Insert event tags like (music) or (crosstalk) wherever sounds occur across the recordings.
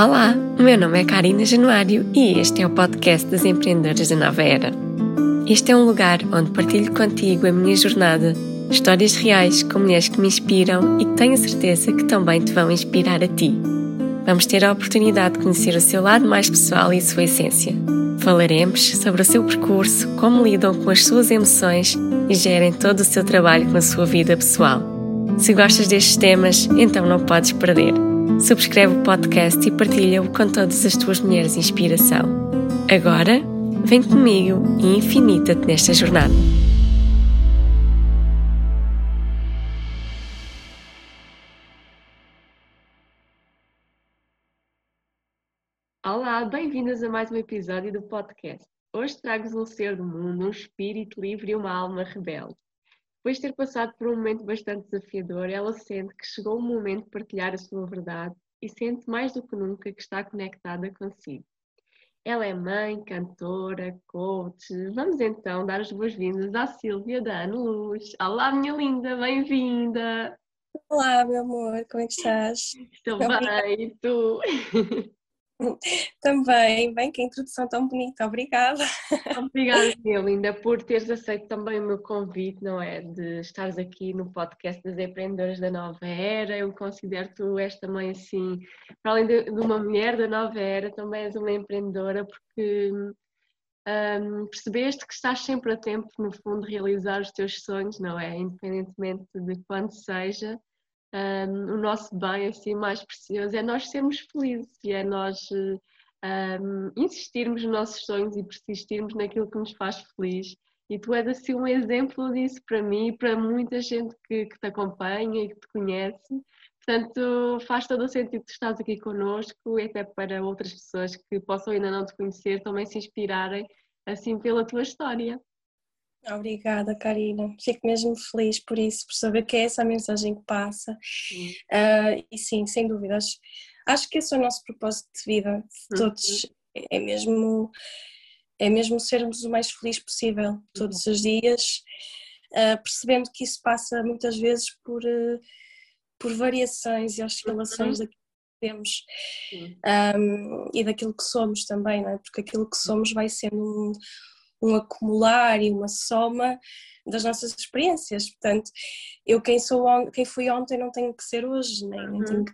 Olá, meu nome é Karina Januário e este é o podcast das empreendedoras da Nova Era. Este é um lugar onde partilho contigo a minha jornada, histórias reais com mulheres que me inspiram e que tenho certeza que também te vão inspirar a ti. Vamos ter a oportunidade de conhecer o seu lado mais pessoal e sua essência. Falaremos sobre o seu percurso, como lidam com as suas emoções e gerem todo o seu trabalho com a sua vida pessoal. Se gostas destes temas, então não podes perder. Subscreve o podcast e partilha-o com todas as tuas mulheres de inspiração. Agora, vem comigo e infinita-te nesta jornada. Olá, bem-vindas a mais um episódio do podcast. Hoje trago-vos um ser do mundo, um espírito livre e uma alma rebelde. Depois de ter passado por um momento bastante desafiador, ela sente que chegou o momento de partilhar a sua verdade e sente mais do que nunca que está conectada consigo. Ela é mãe, cantora, coach. Vamos então dar as boas-vindas à Silvia da Ano Luz. Olá, minha linda, bem-vinda! Olá, meu amor, como é que estás? Estou bem, e tu? (laughs) (laughs) Também, bem, que introdução tão bonita, obrigada. (laughs) Obrigada, minha linda, por teres aceito também o meu convite, não é? De estares aqui no podcast das empreendedoras da nova era. Eu considero-te esta mãe assim, para além de, uma mulher da nova era, também és uma empreendedora, porque um, percebeste que estás sempre a tempo, no fundo, de realizar os teus sonhos, não é? Independentemente de quando seja um, o nosso bem assim mais precioso é nós sermos felizes e é nós um, insistirmos nos nossos sonhos e persistirmos naquilo que nos faz feliz. E tu és assim um exemplo disso para mim e para muita gente que, que te acompanha e que te conhece. Portanto, faz todo o sentido que estás aqui connosco e até para outras pessoas que possam ainda não te conhecer também se inspirarem assim pela tua história. Obrigada, Karina. Fico mesmo feliz por isso, por saber que é essa a mensagem que passa. Uh, e sim, sem dúvidas. Acho que esse é o nosso propósito de vida, de uhum. todos. É mesmo, é mesmo sermos o mais feliz possível, todos uhum. os dias, uh, percebendo que isso passa muitas vezes por, uh, por variações e oscilações uhum. daquilo que temos um, e daquilo que somos também, não é? porque aquilo que somos vai sendo um um acumular e uma soma das nossas experiências. Portanto, eu quem sou quem fui ontem não tenho que ser hoje, nem, uhum. nem tenho que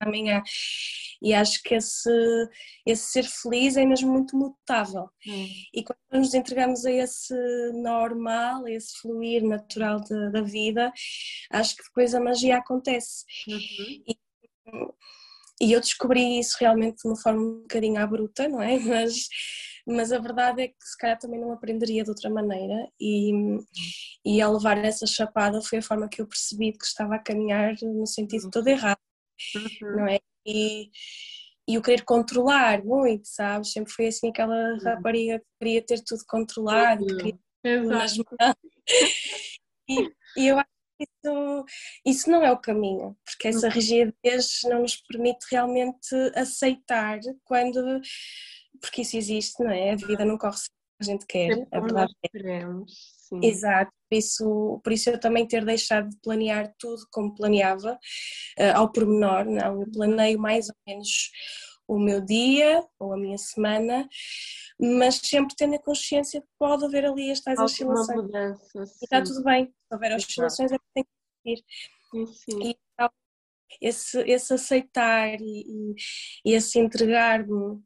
amanhã. E acho que esse, esse ser feliz é mesmo muito mutável. Uhum. E quando nos entregamos a esse normal, a esse fluir natural de, da vida, acho que depois a magia acontece. Uhum. E, e eu descobri isso realmente de uma forma um bocadinho à bruta, não é? (laughs) Mas mas a verdade é que se calhar também não aprenderia de outra maneira e, e ao levar essa chapada foi a forma que eu percebi que estava a caminhar no sentido todo errado, uhum. não é? E, e o querer controlar muito, sabes? Sempre foi assim aquela uhum. rapariga que queria ter tudo controlado, que queria ter nas mãos. (laughs) E, e eu acho que isso, isso não é o caminho, porque essa uhum. rigidez não nos permite realmente aceitar quando porque isso existe, não é? A vida não corre sempre a gente quer, a verdade é. Queremos, sim. Exato, por isso, por isso eu também ter deixado de planear tudo como planeava, uh, ao pormenor, não, eu planeio mais ou menos o meu dia ou a minha semana, mas sempre tendo a consciência que pode haver ali estas oscilações. Mudança, e está tudo bem, se houver oscilações é que tem que ir. Sim, sim. E, esse, esse aceitar e, e, e esse entregar-me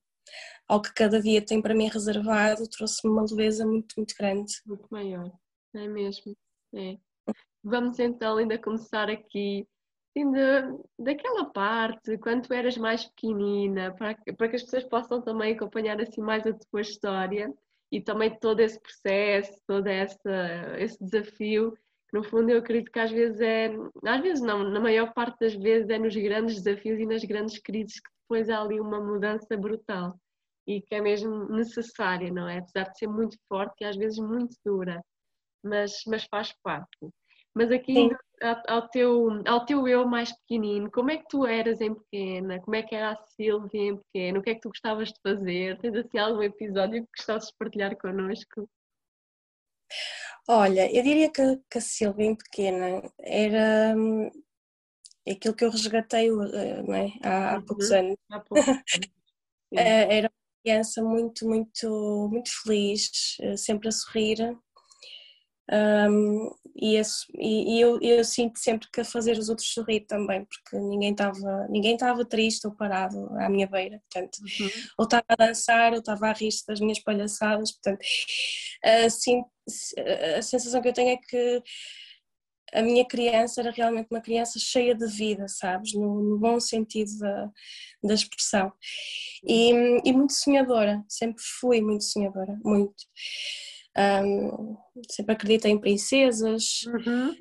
ao que cada dia tem para mim reservado, trouxe-me uma leveza muito, muito grande. Muito maior, é mesmo? É. Vamos então ainda começar aqui assim, daquela parte, quando tu eras mais pequenina, para, para que as pessoas possam também acompanhar assim mais a tua história e também todo esse processo, todo essa, esse desafio, no fundo eu acredito que às vezes é, às vezes não, na maior parte das vezes é nos grandes desafios e nas grandes crises que depois há ali uma mudança brutal e que é mesmo necessária, não é? Apesar de ser muito forte e às vezes muito dura, mas, mas faz parte. Mas aqui ao, ao, teu, ao teu eu mais pequenino, como é que tu eras em pequena? Como é que era a Silvia em pequena? O que é que tu gostavas de fazer? Tens assim algum episódio que gostasses de partilhar connosco? Olha, eu diria que, que a Silvia em pequena era, aquilo que eu resgatei não é? há, há poucos uhum. anos. Há poucos anos. (laughs) era criança muito, muito, muito feliz, sempre a sorrir. Um, e, esse, e, e eu, eu, sinto sempre que a fazer os outros sorrir também, porque ninguém estava ninguém estava triste ou parado à minha beira, portanto, uhum. ou estava a dançar ou estava a rir das minhas palhaçadas, portanto, assim, a sensação que eu tenho é que a minha criança era realmente uma criança cheia de vida, sabes? No, no bom sentido da, da expressão. E, e, muito sonhadora, sempre fui muito sonhadora, muito. Um, sempre acreditei em princesas, uhum.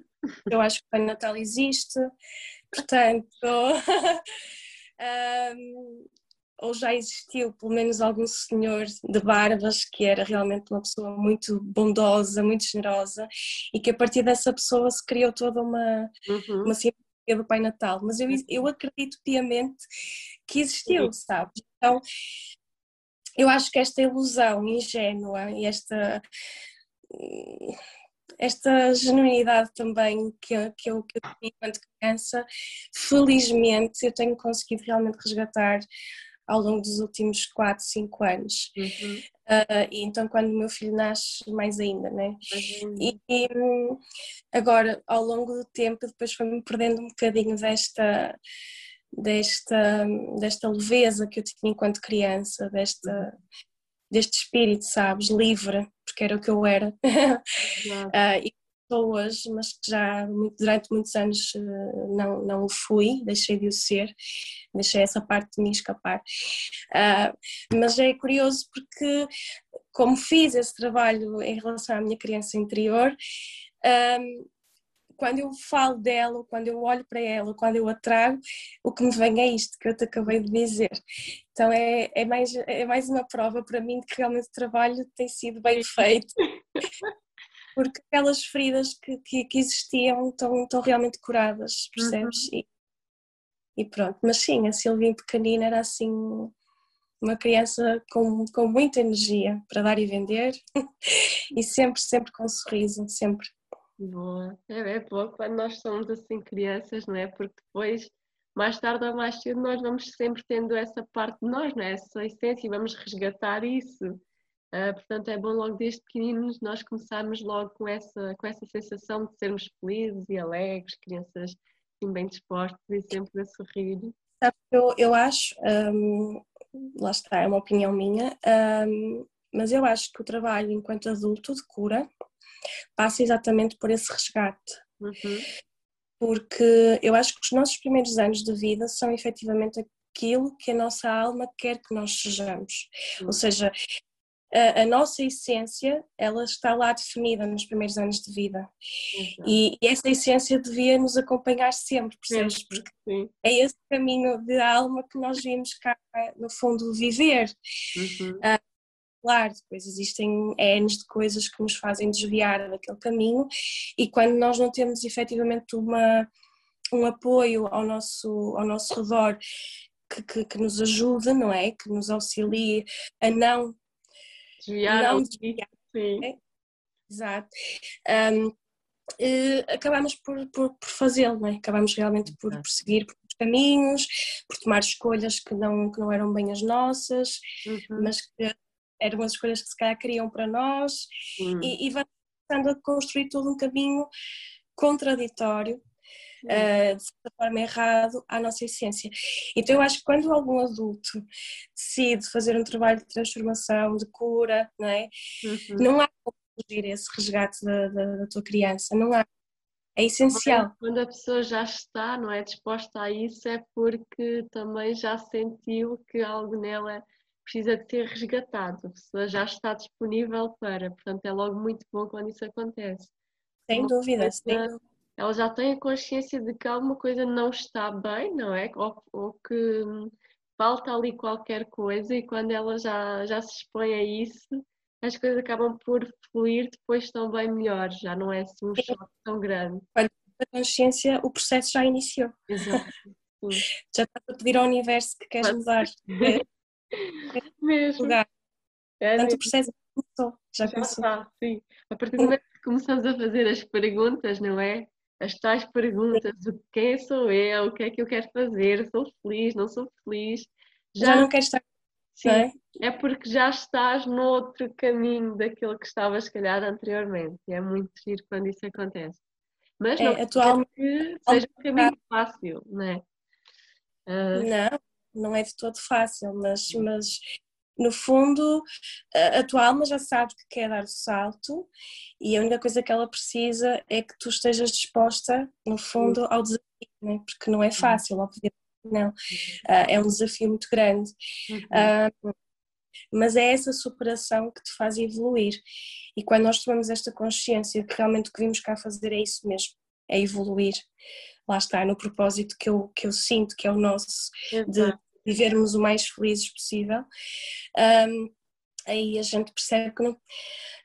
eu acho que o Pai Natal existe, portanto. (laughs) um, ou já existiu pelo menos algum senhor de barbas que era realmente uma pessoa muito bondosa, muito generosa e que a partir dessa pessoa se criou toda uma, uhum. uma simpatia do Pai Natal. Mas eu, eu uhum. acredito piamente que existiu, sabe? Então eu acho que esta ilusão ingênua e esta esta genuinidade também que, eu, que, eu, que eu tinha enquanto criança, felizmente eu tenho conseguido realmente resgatar ao longo dos últimos 4, 5 anos. Uhum. Uh, e então quando o meu filho nasce, mais ainda, né? Uhum. E, e, agora, ao longo do tempo, depois foi-me perdendo um bocadinho desta, desta, desta leveza que eu tinha enquanto criança, desta, uhum. deste espírito, sabes, livre, porque era o que eu era. (laughs) uh, e sou hoje, mas que já durante muitos anos eh, não, não o fui, deixei de o ser, deixei essa parte de mim escapar. Uh, mas é curioso porque, como fiz esse trabalho em relação à minha criança interior, um, quando eu falo dela, quando eu olho para ela, quando eu a trago, o que me vem é isto que eu te acabei de dizer. Então é, é, mais, é mais uma prova para mim de que realmente o trabalho tem sido bem feito (laughs) porque aquelas feridas que, que, que existiam estão, estão realmente curadas, percebes? Uhum. E, e, pronto, mas sim, a Silvinha pequenina era assim uma criança com, com muita energia para dar e vender (laughs) e sempre, sempre com um sorriso, sempre. Boa, é, é bom quando nós somos assim crianças, não é? Porque depois, mais tarde ou mais cedo, nós vamos sempre tendo essa parte de nós, não é? Essa essência e vamos resgatar isso. Uh, portanto, é bom logo desde pequeninos nós começarmos logo com essa, com essa sensação de sermos felizes e alegres, crianças assim, bem dispostas e sempre a sorrir. Eu, eu acho, um, lá está, é uma opinião minha, um, mas eu acho que o trabalho enquanto adulto de cura passa exatamente por esse resgate. Uhum. Porque eu acho que os nossos primeiros anos de vida são efetivamente aquilo que a nossa alma quer que nós sejamos. Uhum. Ou seja, a, a, nossa essência ela está lá definida nos primeiros anos de vida e, e, essa essência devia nos acompanhar sempre, percebes? Porque Sim. é esse caminho de alma que nós vimos cá no fundo viver. Uhum. Uh, claro, depois existem N de coisas que nos fazem desviar daquele caminho e quando nós não temos efetivamente uma, um apoio ao nosso, ao nosso redor que, que, que nos ajude, não é? Que nos auxilie a não desviar não desviar. Sim. É? Exato. Um, Uh, acabamos por, por, por fazê-lo, é? acabamos realmente por, por seguir por caminhos, por tomar escolhas que não, que não eram bem as nossas, uhum. mas que eram as escolhas que se calhar queriam para nós, uhum. e, e vamos a construir todo um caminho contraditório uh, de certa forma errado à nossa essência. Então eu acho que quando algum adulto decide fazer um trabalho de transformação, de cura, não é? Uhum. Não há como fugir esse resgate da, da, da tua criança, não há. É essencial. Quando a pessoa já está, não é disposta a isso, é porque também já sentiu que algo nela precisa de ser resgatado. A pessoa já está disponível para, portanto é logo muito bom quando isso acontece. Sem dúvida, sem dúvida ela já tem a consciência de que alguma coisa não está bem, não é? Ou, ou que falta ali qualquer coisa e quando ela já, já se expõe a isso, as coisas acabam por fluir depois tão bem melhor, já não é assim um choque tão grande. Quando a consciência, o processo já iniciou. Exato. (laughs) já está a pedir ao universo que queres mudar. É, (laughs) mesmo. Lugar. É Portanto, o processo começou, já, já começou. Está, sim. A partir do momento que começamos a fazer as perguntas, não é? As tais perguntas, quem sou eu, o que é que eu quero fazer, sou feliz, não sou feliz. Já, já não queres estar. Sim, é? é? porque já estás no outro caminho daquilo que estavas, se calhar, anteriormente. E é muito giro quando isso acontece. Mas é, não atualmente que seja um caminho fácil, não é? Uh... Não, não é de todo fácil, mas, mas no fundo, a tua alma já sabe que quer dar o salto e a única coisa que ela precisa é que tu estejas disposta, no fundo, ao desafio, né? porque não é fácil, obviamente, não. Uh, é um desafio muito grande. Uh, mas é essa superação que te faz evoluir. E quando nós tomamos esta consciência que realmente o que vimos cá fazer é isso mesmo, é evoluir. Lá está, no propósito que eu, que eu sinto, que é o nosso, de vivermos o mais felizes possível, um, aí a gente percebe que não,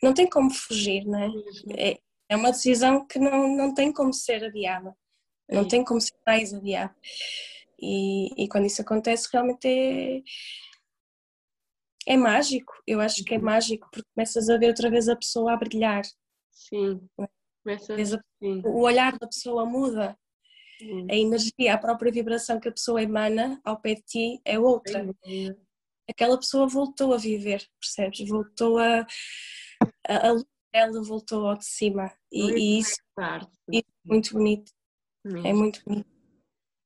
não tem como fugir, não é? é? É uma decisão que não, não tem como ser adiada, não tem como ser mais adiada. E, e quando isso acontece, realmente é, é mágico. Eu acho que é uhum. mágico porque começas a ver outra vez a pessoa a brilhar. Sim. É? Começa, sim. O olhar da pessoa muda. A energia, a própria vibração que a pessoa emana ao pé de ti é outra. Aquela pessoa voltou a viver, percebes? Voltou a. A, a luz dela voltou ao de cima. E, e isso, isso, é muito bonito. É muito bonito.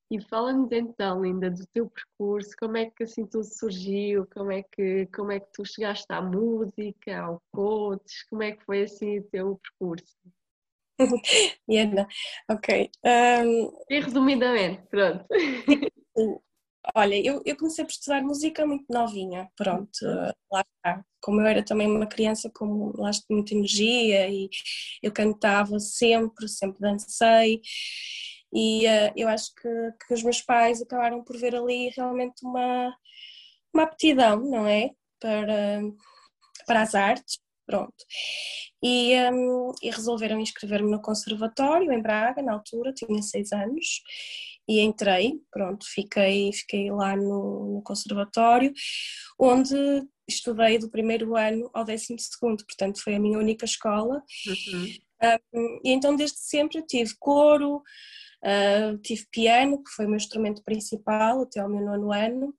E fala-nos então, Linda, do teu percurso, como é que assim tudo surgiu, como é que, como é que tu chegaste à música, ao coach, como é que foi assim o teu percurso? (laughs) Iana, ok. Um... E resumidamente, pronto. Olha, eu, eu comecei por estudar música muito novinha, pronto, lá está. Como eu era também uma criança com lá muita energia e eu cantava sempre, sempre dancei e uh, eu acho que, que os meus pais acabaram por ver ali realmente uma, uma aptidão, não é? Para, para as artes Pronto. E, um, e resolveram inscrever-me no conservatório em Braga, na altura, tinha seis anos, e entrei, pronto, fiquei, fiquei lá no, no conservatório, onde estudei do primeiro ano ao décimo segundo, portanto foi a minha única escola. Uhum. Um, e então desde sempre tive coro, uh, tive piano, que foi o meu instrumento principal até ao meu nono ano,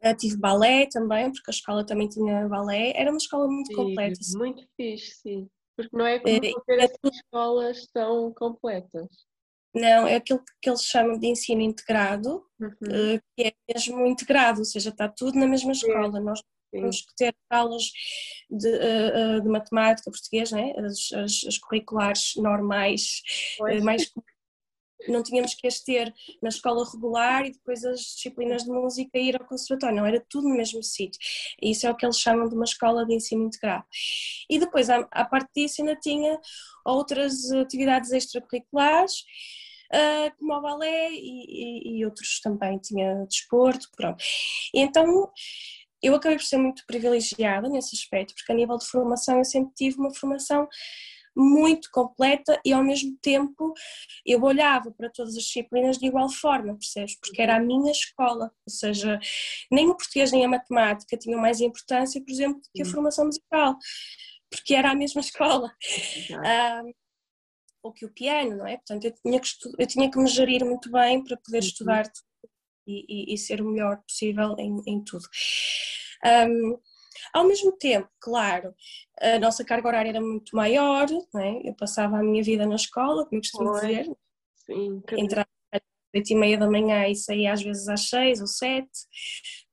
eu tive balé também, porque a escola também tinha balé. Era uma escola muito sim, completa. Muito fixe, sim. Porque não é como é, ter essas escolas tão completas. Não, é aquilo que eles chamam de ensino integrado, uhum. Eh, que é mesmo integrado, ou seja, está tudo na mesma escola. Nós temos que ter aulas de, eh, eh, de matemática, português, né? as, as, as curriculares normais, pois. mais não tínhamos que as ter na escola regular e depois as disciplinas de música ir ao conservatório, não, era tudo no mesmo sítio. Isso é o que eles chamam de uma escola de ensino integrado. E depois, à, parte disso, ainda tinha outras atividades extracurriculares, uh, como o balé e, e, e, outros também, tinha desporto, pronto. E então eu acabei por ser muito privilegiada nesse aspecto, porque a nível de formação eu sempre tive uma formação muito completa e ao mesmo tempo eu olhava para todas as disciplinas de igual forma, percebes? Porque era a minha escola, ou seja, nem o português nem a matemática tinham mais importância, por exemplo, que a formação musical, porque era a mesma (laughs) escola. Um, ou que o piano, não é? Portanto, eu tinha que, eu tinha que me gerir muito bem para poder uhum. estudar e, e, e, ser o melhor possível em, em tudo. Um, ao mesmo tempo, claro, a nossa carga horária era muito maior, é? eu passava a minha vida na escola, como costumo Oi. dizer, Sim, entrava às oito e meia da manhã e saía às vezes às seis ou sete,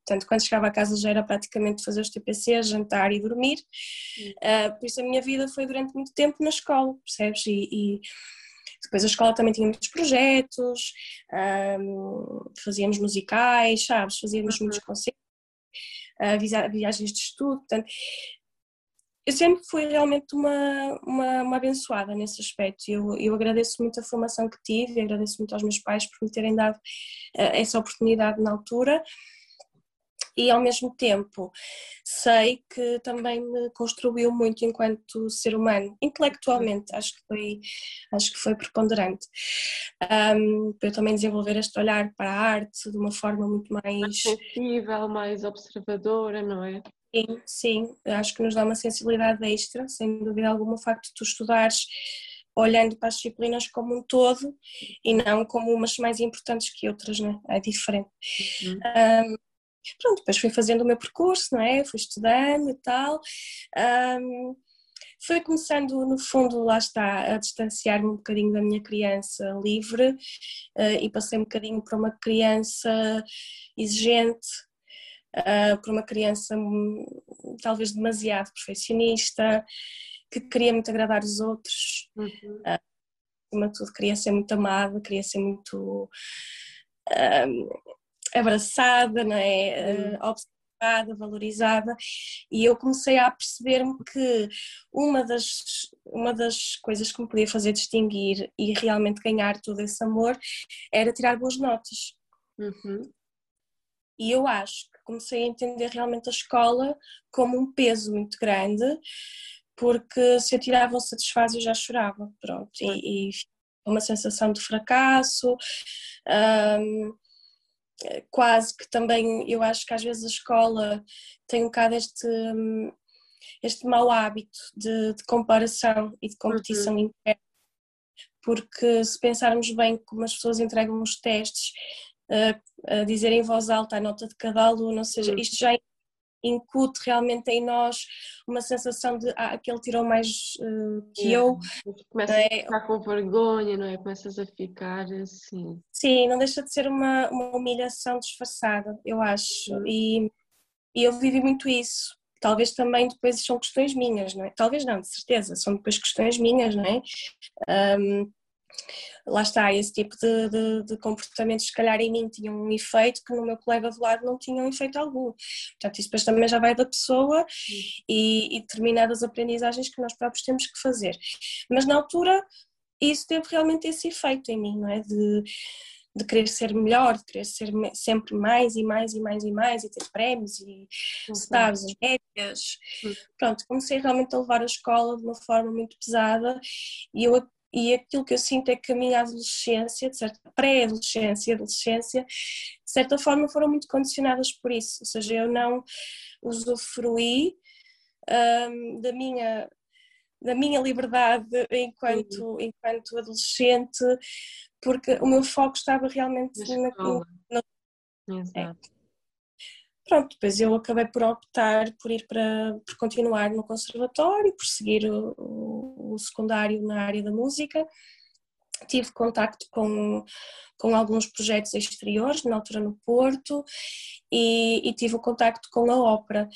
portanto quando chegava a casa já era praticamente fazer os TPC, jantar e dormir, uh, por isso a minha vida foi durante muito tempo na escola, percebes? E, e depois a escola também tinha muitos projetos, um, ah, fazíamos musicais, sabes? Fazíamos muitos concertos viagens de estudo, portanto, eu sempre fui realmente uma, uma, uma abençoada nesse aspecto. Eu, eu agradeço muito a formação que tive, agradeço muito aos meus pais por me terem dado uh, essa oportunidade na altura e ao mesmo tempo sei que também me construiu muito enquanto ser humano, intelectualmente, acho que foi, acho que foi preponderante. Um, para eu também desenvolver este olhar para a arte de uma forma muito mais. Mais sensível, mais observadora, não é? Sim, sim, acho que nos dá uma sensibilidade extra, sem dúvida alguma, o facto de tu estudares olhando para as disciplinas como um todo e não como umas mais importantes que outras, né? é diferente. Uhum. Um, pronto, depois fui fazendo o meu percurso, não é? Fui estudando e tal. Um, foi começando, no fundo, lá está, a distanciar-me um bocadinho da minha criança livre uh, e passei um bocadinho para uma criança exigente, uh, para uma criança hum, talvez demasiado perfeccionista, que queria muito agradar os outros. Uhum. Uh, acima de tudo, queria ser muito amada, queria ser muito abraçada, não é? Uhum valorizada e eu comecei a perceber-me que uma das, uma das coisas que me podia fazer distinguir e realmente ganhar todo esse amor era tirar boas notas. Uhum. E eu acho que comecei a entender realmente a escola como um peso muito grande, porque se eu tirava um satisfaz eu já chorava, pronto, e, e uma sensação de fracasso, um, quase que também eu acho que às vezes a escola tem um bocado este, este mau hábito de, de comparação e de competição uhum. interna, porque se pensarmos bem como as pessoas entregam os testes, a, a dizer em voz alta a nota de cada aluno, ou seja, uhum. isto já incute realmente em nós uma sensação de ah, aquele tirou mais uh, que eu. Começas é? a ficar com vergonha, não é? Começas a ficar assim. Sim, não deixa de ser uma, uma humilhação disfarçada, eu acho. E, e eu vivi muito isso. Talvez também depois são questões minhas, não é? Talvez não, de certeza, são depois questões minhas, não é? Um, lá está, esse tipo de, de, de, comportamentos, se calhar em mim tinham um efeito que no meu colega do lado não tinham um efeito algum. Portanto, isso depois também já vai da pessoa e, e determinadas aprendizagens que nós próprios temos que fazer. Mas na altura isso teve realmente esse efeito em mim, não é? De, de querer ser melhor, de querer ser sempre mais e mais e mais e mais e ter prémios e as médias. Pronto, comecei realmente a levar a escola de uma forma muito pesada e eu e aquilo que eu sinto é que a minha adolescência, pré-adolescência e adolescência, de certa forma foram muito condicionadas por isso, ou seja, eu não usufruí um, da minha da minha liberdade enquanto, uhum. enquanto adolescente, porque o meu foco estava realmente na, na, na é. Pronto, depois eu acabei por optar por ir para por continuar no conservatório, por seguir o, o secundário na área da música. Tive contacto com, com alguns projetos exteriores, na altura no Porto, e, e tive o contacto com a ópera.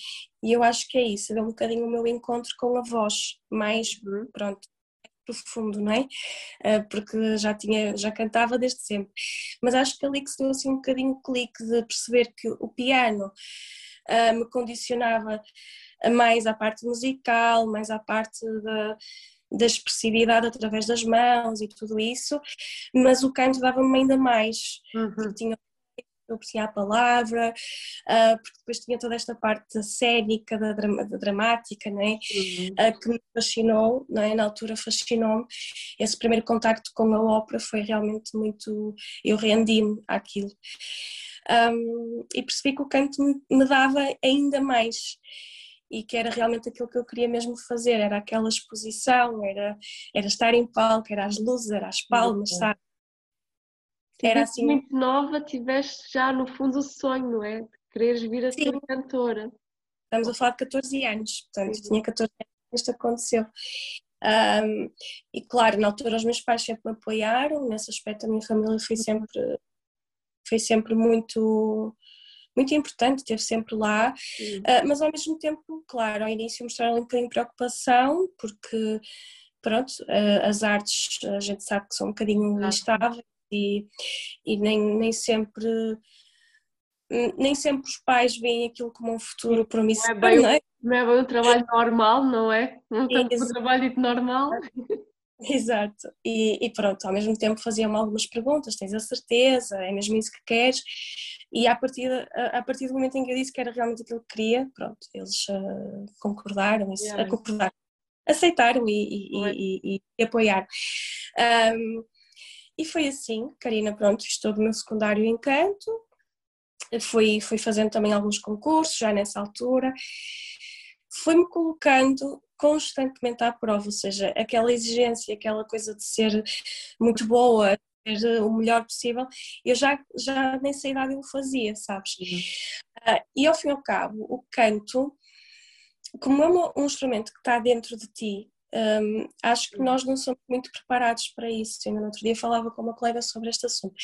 E eu acho que é isso, é um bocadinho o meu encontro com a voz, mais, uhum. pronto, profundo, não é? Ah, porque já tinha, já cantava desde sempre. Mas acho que ali que se deu assim um bocadinho o clique de perceber que o piano uh, me condicionava mais à parte musical, mais à parte da, da expressividade através das mãos e tudo isso, mas o canto dava-me ainda mais, uhum. porque tinha eu apreciar a palavra, uh, porque depois tinha toda esta parte cénica, da, da dramática, né? Uhum. Uh, que me fascinou, é? na altura fascinou-me. Esse primeiro contacto com a ópera foi realmente muito. Eu rendi-me àquilo. Um, e percebi que o canto me, me dava ainda mais e que era realmente aquilo que eu queria mesmo fazer, era aquela exposição, era, era estar em palco, era as luzes, era as palmas, sabe? Era assim. Muito nova, tiveste já no fundo o sonho, não é? De quereres vir a Sim. ser cantora. Estamos a falar de 14 anos, portanto, Sim. tinha 14 anos quando isto aconteceu. Um, e claro, na altura os meus pais sempre me apoiaram, nesse aspecto a minha família foi sempre, foi sempre muito, muito importante, esteve sempre lá, uh, mas ao mesmo tempo, claro, ao início mostraram um bocadinho de preocupação, porque pronto, uh, as artes a gente sabe que são um bocadinho instáveis e, e nem, nem sempre nem sempre os pais veem aquilo como um futuro promissor, não é bem, não é? Não é bem um trabalho normal, não é? Não é um trabalho normal. (laughs) Exato, e, e, pronto, ao mesmo tempo faziam-me algumas perguntas, tens a certeza, é mesmo isso que queres? E a partir, a, a partir do momento em que eu disse que era realmente aquilo que queria, pronto, eles uh, concordaram, isso, yeah. concordaram, aceitaram e, e, e, e apoiaram. Um, e foi assim, Karina, pronto, estou no meu secundário em canto, fui, fui fazendo também alguns concursos já nessa altura, foi-me colocando constantemente à prova, ou seja, aquela exigência, aquela coisa de ser muito boa, ser o melhor possível, eu já, já nessa idade eu fazia, sabes? Uhum. Uh, e ao fim e ao cabo, o canto, como é um instrumento que está dentro de ti, um, acho que nós não somos muito preparados para isso. Ainda no outro dia falava com uma colega sobre este assunto.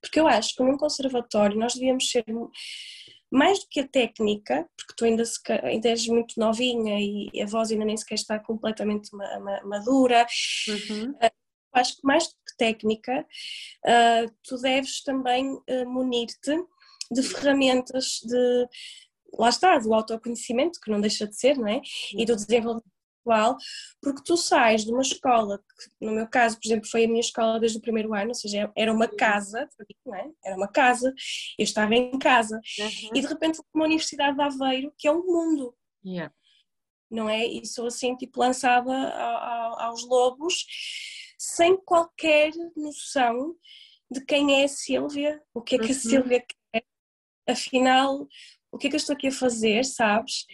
Porque eu acho que num conservatório nós devíamos ser mais do que a técnica, porque tu ainda, se, ainda és muito novinha e a voz ainda nem sequer está completamente madura. Uhum. Uh, acho que mais do que técnica, uh, tu deves também uh, munir-te de ferramentas de lá está, do autoconhecimento, que não deixa de ser, não é? E do uhum. desenvolvimento porque tu sais de uma escola, que no meu caso, por exemplo, foi a minha escola desde o primeiro ano, ou seja, era uma casa, não é? Era uma casa, eu estava em casa, uhum. e de repente uma universidade de Aveiro, que é um mundo. Yeah. Não é? E sou assim, tipo, lançada aos lobos, sem qualquer noção de quem é a Sílvia, o que é que a uhum. Sílvia quer, afinal, o que é que eu estou aqui a fazer, sabes?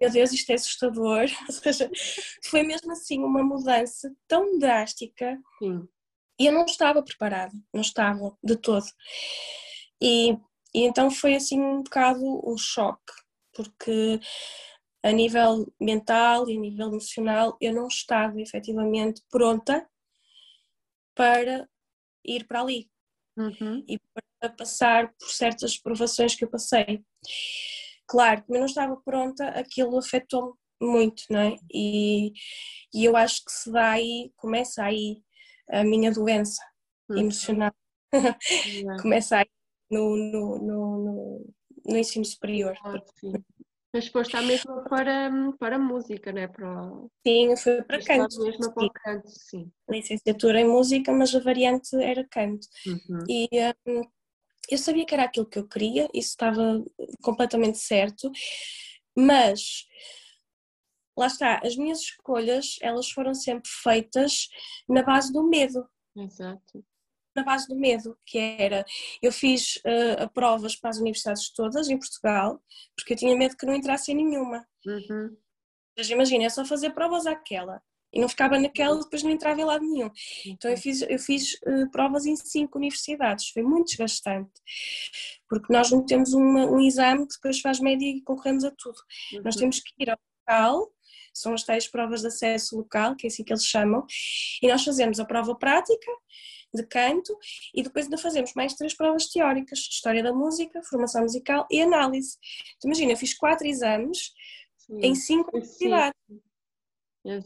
Meu Deus, isto é assustador. (laughs) Ou seja, foi mesmo assim uma mudança tão drástica Sim. e eu não estava preparada, não estava de todo. E, e então foi assim um bocado um choque, porque a nível mental e a nível emocional eu não estava efetivamente pronta para ir para ali uhum. e para passar por certas provações que eu passei. Claro, como eu não estava pronta, aquilo afetou-me muito, não é? E, e eu acho que se dá aí, começa aí a minha doença uhum. emocional. (laughs) começa aí no, no, no, no, no ensino superior. Ah, mas foste à mesma para, para música, não é? Para... Sim, fui para canto. mesmo para canto, sim. Licenciatura em música, mas a variante era canto. Uhum. E um, eu sabia que era aquilo que eu queria, isso estava completamente certo, mas lá está, as minhas escolhas, elas foram sempre feitas na base do medo. Exato na base do medo, que era, eu fiz uh, provas para as universidades todas em Portugal, porque eu tinha medo que não entrasse em nenhuma. Uhum. Mas imagina, é só fazer provas àquela. E não ficava naquela, depois não entrava em lado nenhum. Então eu fiz, eu fiz uh, provas em cinco universidades, foi muito desgastante, porque nós não temos uma, um exame que depois faz média e concorremos a tudo. Uhum. Nós temos que ir ao local, são as tais provas de acesso local, que é assim que eles chamam, e nós fazemos a prova prática, de canto e depois ainda fazemos mais três provas teóricas, História da Música, Formação Musical e Análise. Então, imagina, eu fiz quatro exames Sim. em cinco universidades.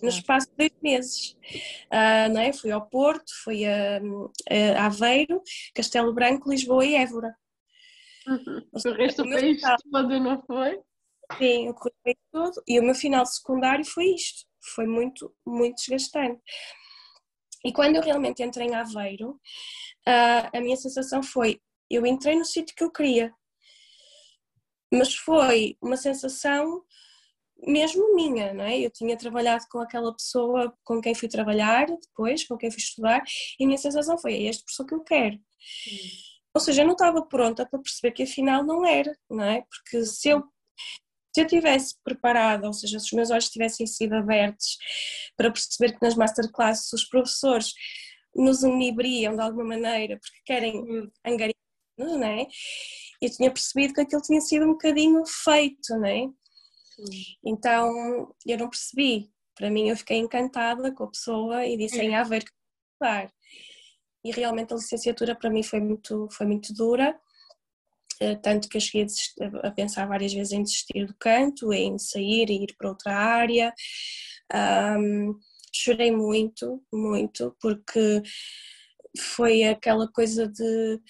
No espaço de dois meses. Uh, não é? Fui ao Porto, fui a, a Aveiro, Castelo Branco, Lisboa e Évora. Uhum. o resto do país final... todo, não foi? Sim, o país todo. E o meu final secundário foi isto. Foi muito, muito desgastante. E quando eu realmente entrei em Aveiro, uh, a minha sensação foi: eu entrei no sítio que eu queria, mas foi uma sensação mesmo minha, não é? Eu tinha trabalhado com aquela pessoa com quem fui trabalhar depois, com quem fui estudar, e a minha sensação foi: é esta pessoa que eu quero. Ou seja, eu não estava pronta para perceber que afinal não era, não é? Porque se eu se eu tivesse preparada, ou seja, se os meus olhos tivessem sido abertos para perceber que nas masterclasses os professores nos inibriam de alguma maneira porque querem angariar, não é? Eu tinha percebido que aquilo tinha sido um bocadinho feito, não é? Então eu não percebi. Para mim, eu fiquei encantada com a pessoa e disse em haver que estudar. E realmente a licenciatura para mim foi muito, foi muito dura eh, tanto que eu cheguei a, pensar várias vezes em desistir do canto, em sair e ir para outra área. Um, chorei muito, muito, porque foi aquela coisa de.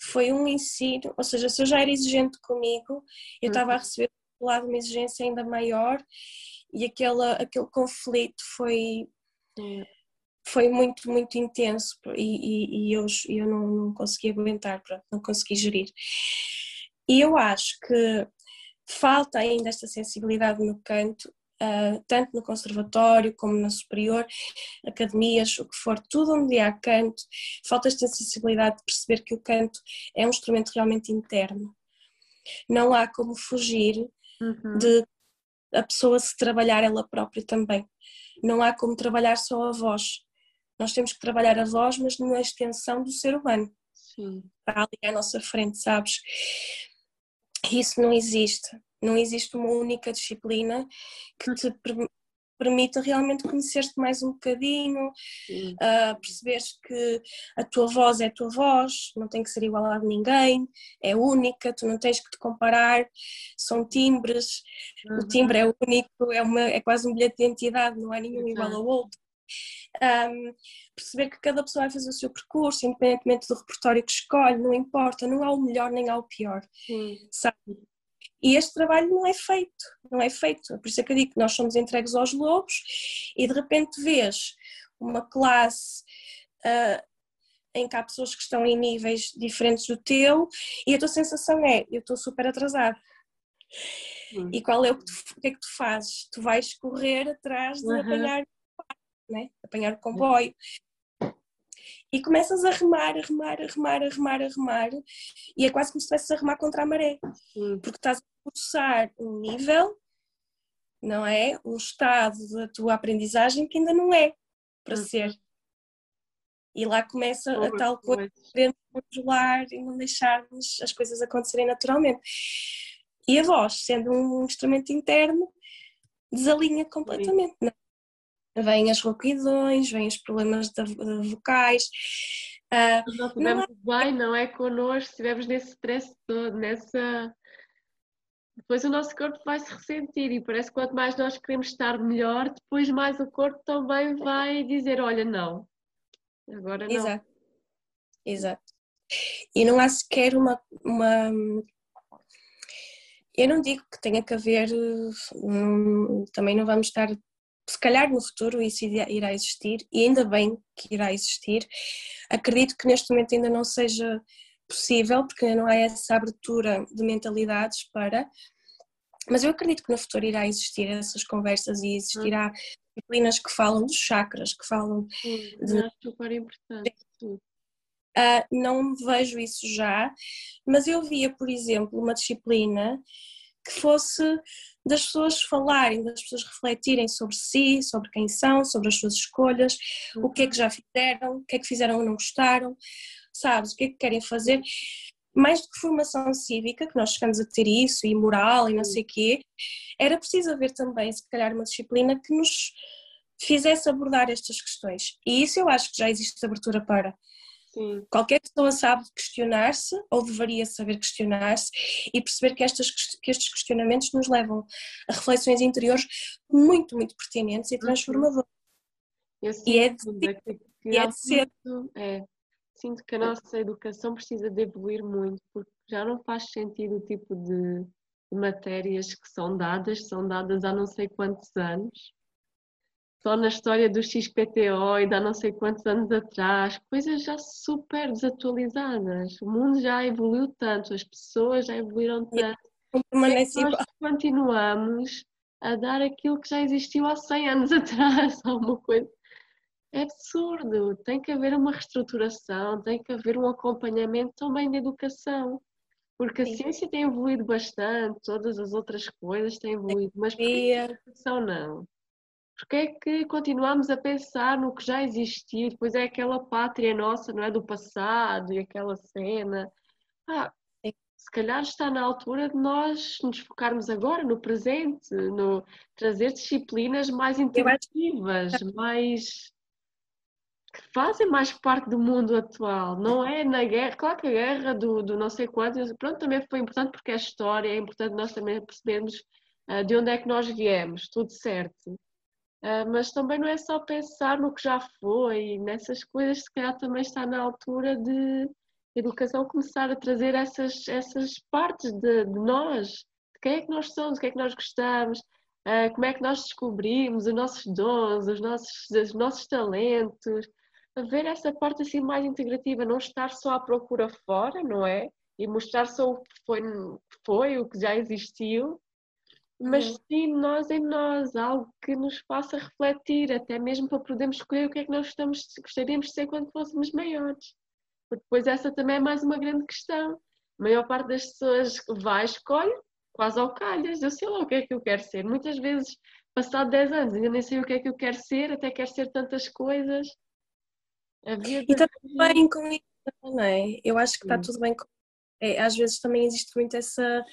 Foi um ensino, ou seja, se eu já era exigente comigo, eu estava a uhum. receber lado uma exigência ainda maior e aquela, aquele conflito foi foi muito, muito intenso e, e, e eu, eu não, não consegui aguentar, pronto, não consegui gerir. E eu acho que falta ainda esta sensibilidade no canto, uh, tanto no conservatório como na superior, academias, o que for, tudo onde há canto, falta esta sensibilidade de perceber que o canto é um instrumento realmente interno. Não há como fugir uhum. de a pessoa se trabalhar ela própria também. Não há como trabalhar só a voz. Nós temos que trabalhar a voz, mas na extensão do ser humano. Sim. Para ali à nossa frente, sabes? Isso não existe. Não existe uma única disciplina que te permita realmente conhecer-te mais um bocadinho, uh, perceberes que a tua voz é a tua voz, não tem que ser igual a de ninguém, é única, tu não tens que te comparar, são timbres, uhum. o timbre é único, é, uma, é quase um bilhete de identidade, não há nenhum uhum. igual ao outro. Um, perceber que cada pessoa vai fazer o seu percurso, independentemente do repertório que escolhe, não importa, não há o melhor nem há o pior, sabe? E este trabalho não é feito, não é feito. Por isso é que eu digo que nós somos entregues aos lobos e de repente vês uma classe uh, em que há pessoas que estão em níveis diferentes do teu e a tua sensação é, eu estou super atrasado. Hum. E qual é o que, tu, o que é que tu fazes? Tu vais correr atrás de uhum. apanhar, né? apanhar o comboio e começas a remar, a remar, a remar, a remar, a remar, e é quase como se estivesse a remar contra a maré, porque estás a forçar um nível, não é? Um estado da tua aprendizagem que ainda não é para uhum. ser. E lá começa a tal coisa de queremos controlar e não deixarmos as coisas acontecerem naturalmente. E a voz, sendo um instrumento interno, desalinha completamente. Não é? Vêm as rouquidões, vêm os problemas de, de vocais. Uh, não estivermos não é... bem, não é connosco, se estivermos nesse stress todo, nessa. Depois o nosso corpo vai se ressentir e parece que quanto mais nós queremos estar melhor, depois mais o corpo também vai dizer: olha, não, agora não. Exato. Exato. E não há sequer uma, uma eu não digo que tenha que haver, um, também não vamos estar se calhar no futuro isso irá existir e ainda bem que irá existir. Acredito que neste momento ainda não seja possível porque ainda não há essa abertura de mentalidades para, mas eu acredito que no futuro irá existir essas conversas e existirá disciplinas que falam dos chakras, que falam Sim, de... Super importante. Uh, não vejo isso já, mas eu via, por exemplo, uma disciplina que fosse das pessoas falarem, das pessoas refletirem sobre si, sobre quem são, sobre as suas escolhas, uhum. o que é que já fizeram, o que é que fizeram e não gostaram, sabes, o que é que querem fazer. Mais do que formação cívica, que nós chegamos a ter isso, e moral e não sei o quê, era preciso haver também, se calhar, uma disciplina que nos fizesse abordar estas questões. E isso eu acho que já existe abertura para. Sim. Qualquer pessoa sabe questionar-se, ou deveria saber questionar-se, e perceber que, estas, que estes questionamentos nos levam a reflexões interiores muito, muito pertinentes e uhum. transformadoras. e é de, que, e é de ser. É, sinto que a nossa educação precisa de evoluir muito, porque já não faz sentido o tipo de, de matérias que são dadas, são dadas há não sei quantos anos só na história do XPTO e de há não sei quantos anos atrás, coisas já super desatualizadas. O mundo já evoluiu tanto, as pessoas já evoluíram tanto. Permanece nós continuamos a dar aquilo que já existiu há 100 anos (laughs) atrás, alguma coisa. É absurdo. Tem que haver uma reestruturação, tem que haver um acompanhamento também de educação. Porque a Sim. ciência tem evoluído bastante, todas as outras coisas têm evoluído, mas a educação não? Porque é que continuamos a pensar no que já existiu? Depois é aquela pátria nossa, não é? Do passado e aquela cena. Ah, se calhar está na altura de nós nos focarmos agora no presente, no trazer disciplinas mais interativas, mais que fazem mais parte do mundo atual, não é na guerra, claro que a guerra do, do não sei quanto, pronto, também foi importante porque é história, é importante nós também percebermos uh, de onde é que nós viemos, tudo certo. Uh, mas também não é só pensar no que já foi, nessas coisas, se calhar também está na altura de educação começar a trazer essas, essas partes de, de nós, de quem é que nós somos, o que é que nós gostamos, uh, como é que nós descobrimos os nossos dons, os nossos, os nossos talentos, ver essa parte assim mais integrativa, não estar só à procura fora, não é? E mostrar só o que foi, foi o que já existiu, mas uhum. sim nós em nós, algo que nos faça refletir, até mesmo para podermos escolher o que é que nós estamos, gostaríamos de ser quando fôssemos maiores. Porque depois essa também é mais uma grande questão. A maior parte das pessoas vai, escolhe quase ao calhas, eu sei lá o que é que eu quero ser. Muitas vezes, passado 10 anos, ainda nem sei o que é que eu quero ser, até quero ser tantas coisas. e está tudo bem com isso, não é? Eu acho que está tudo bem com é, Às vezes também existe muito essa,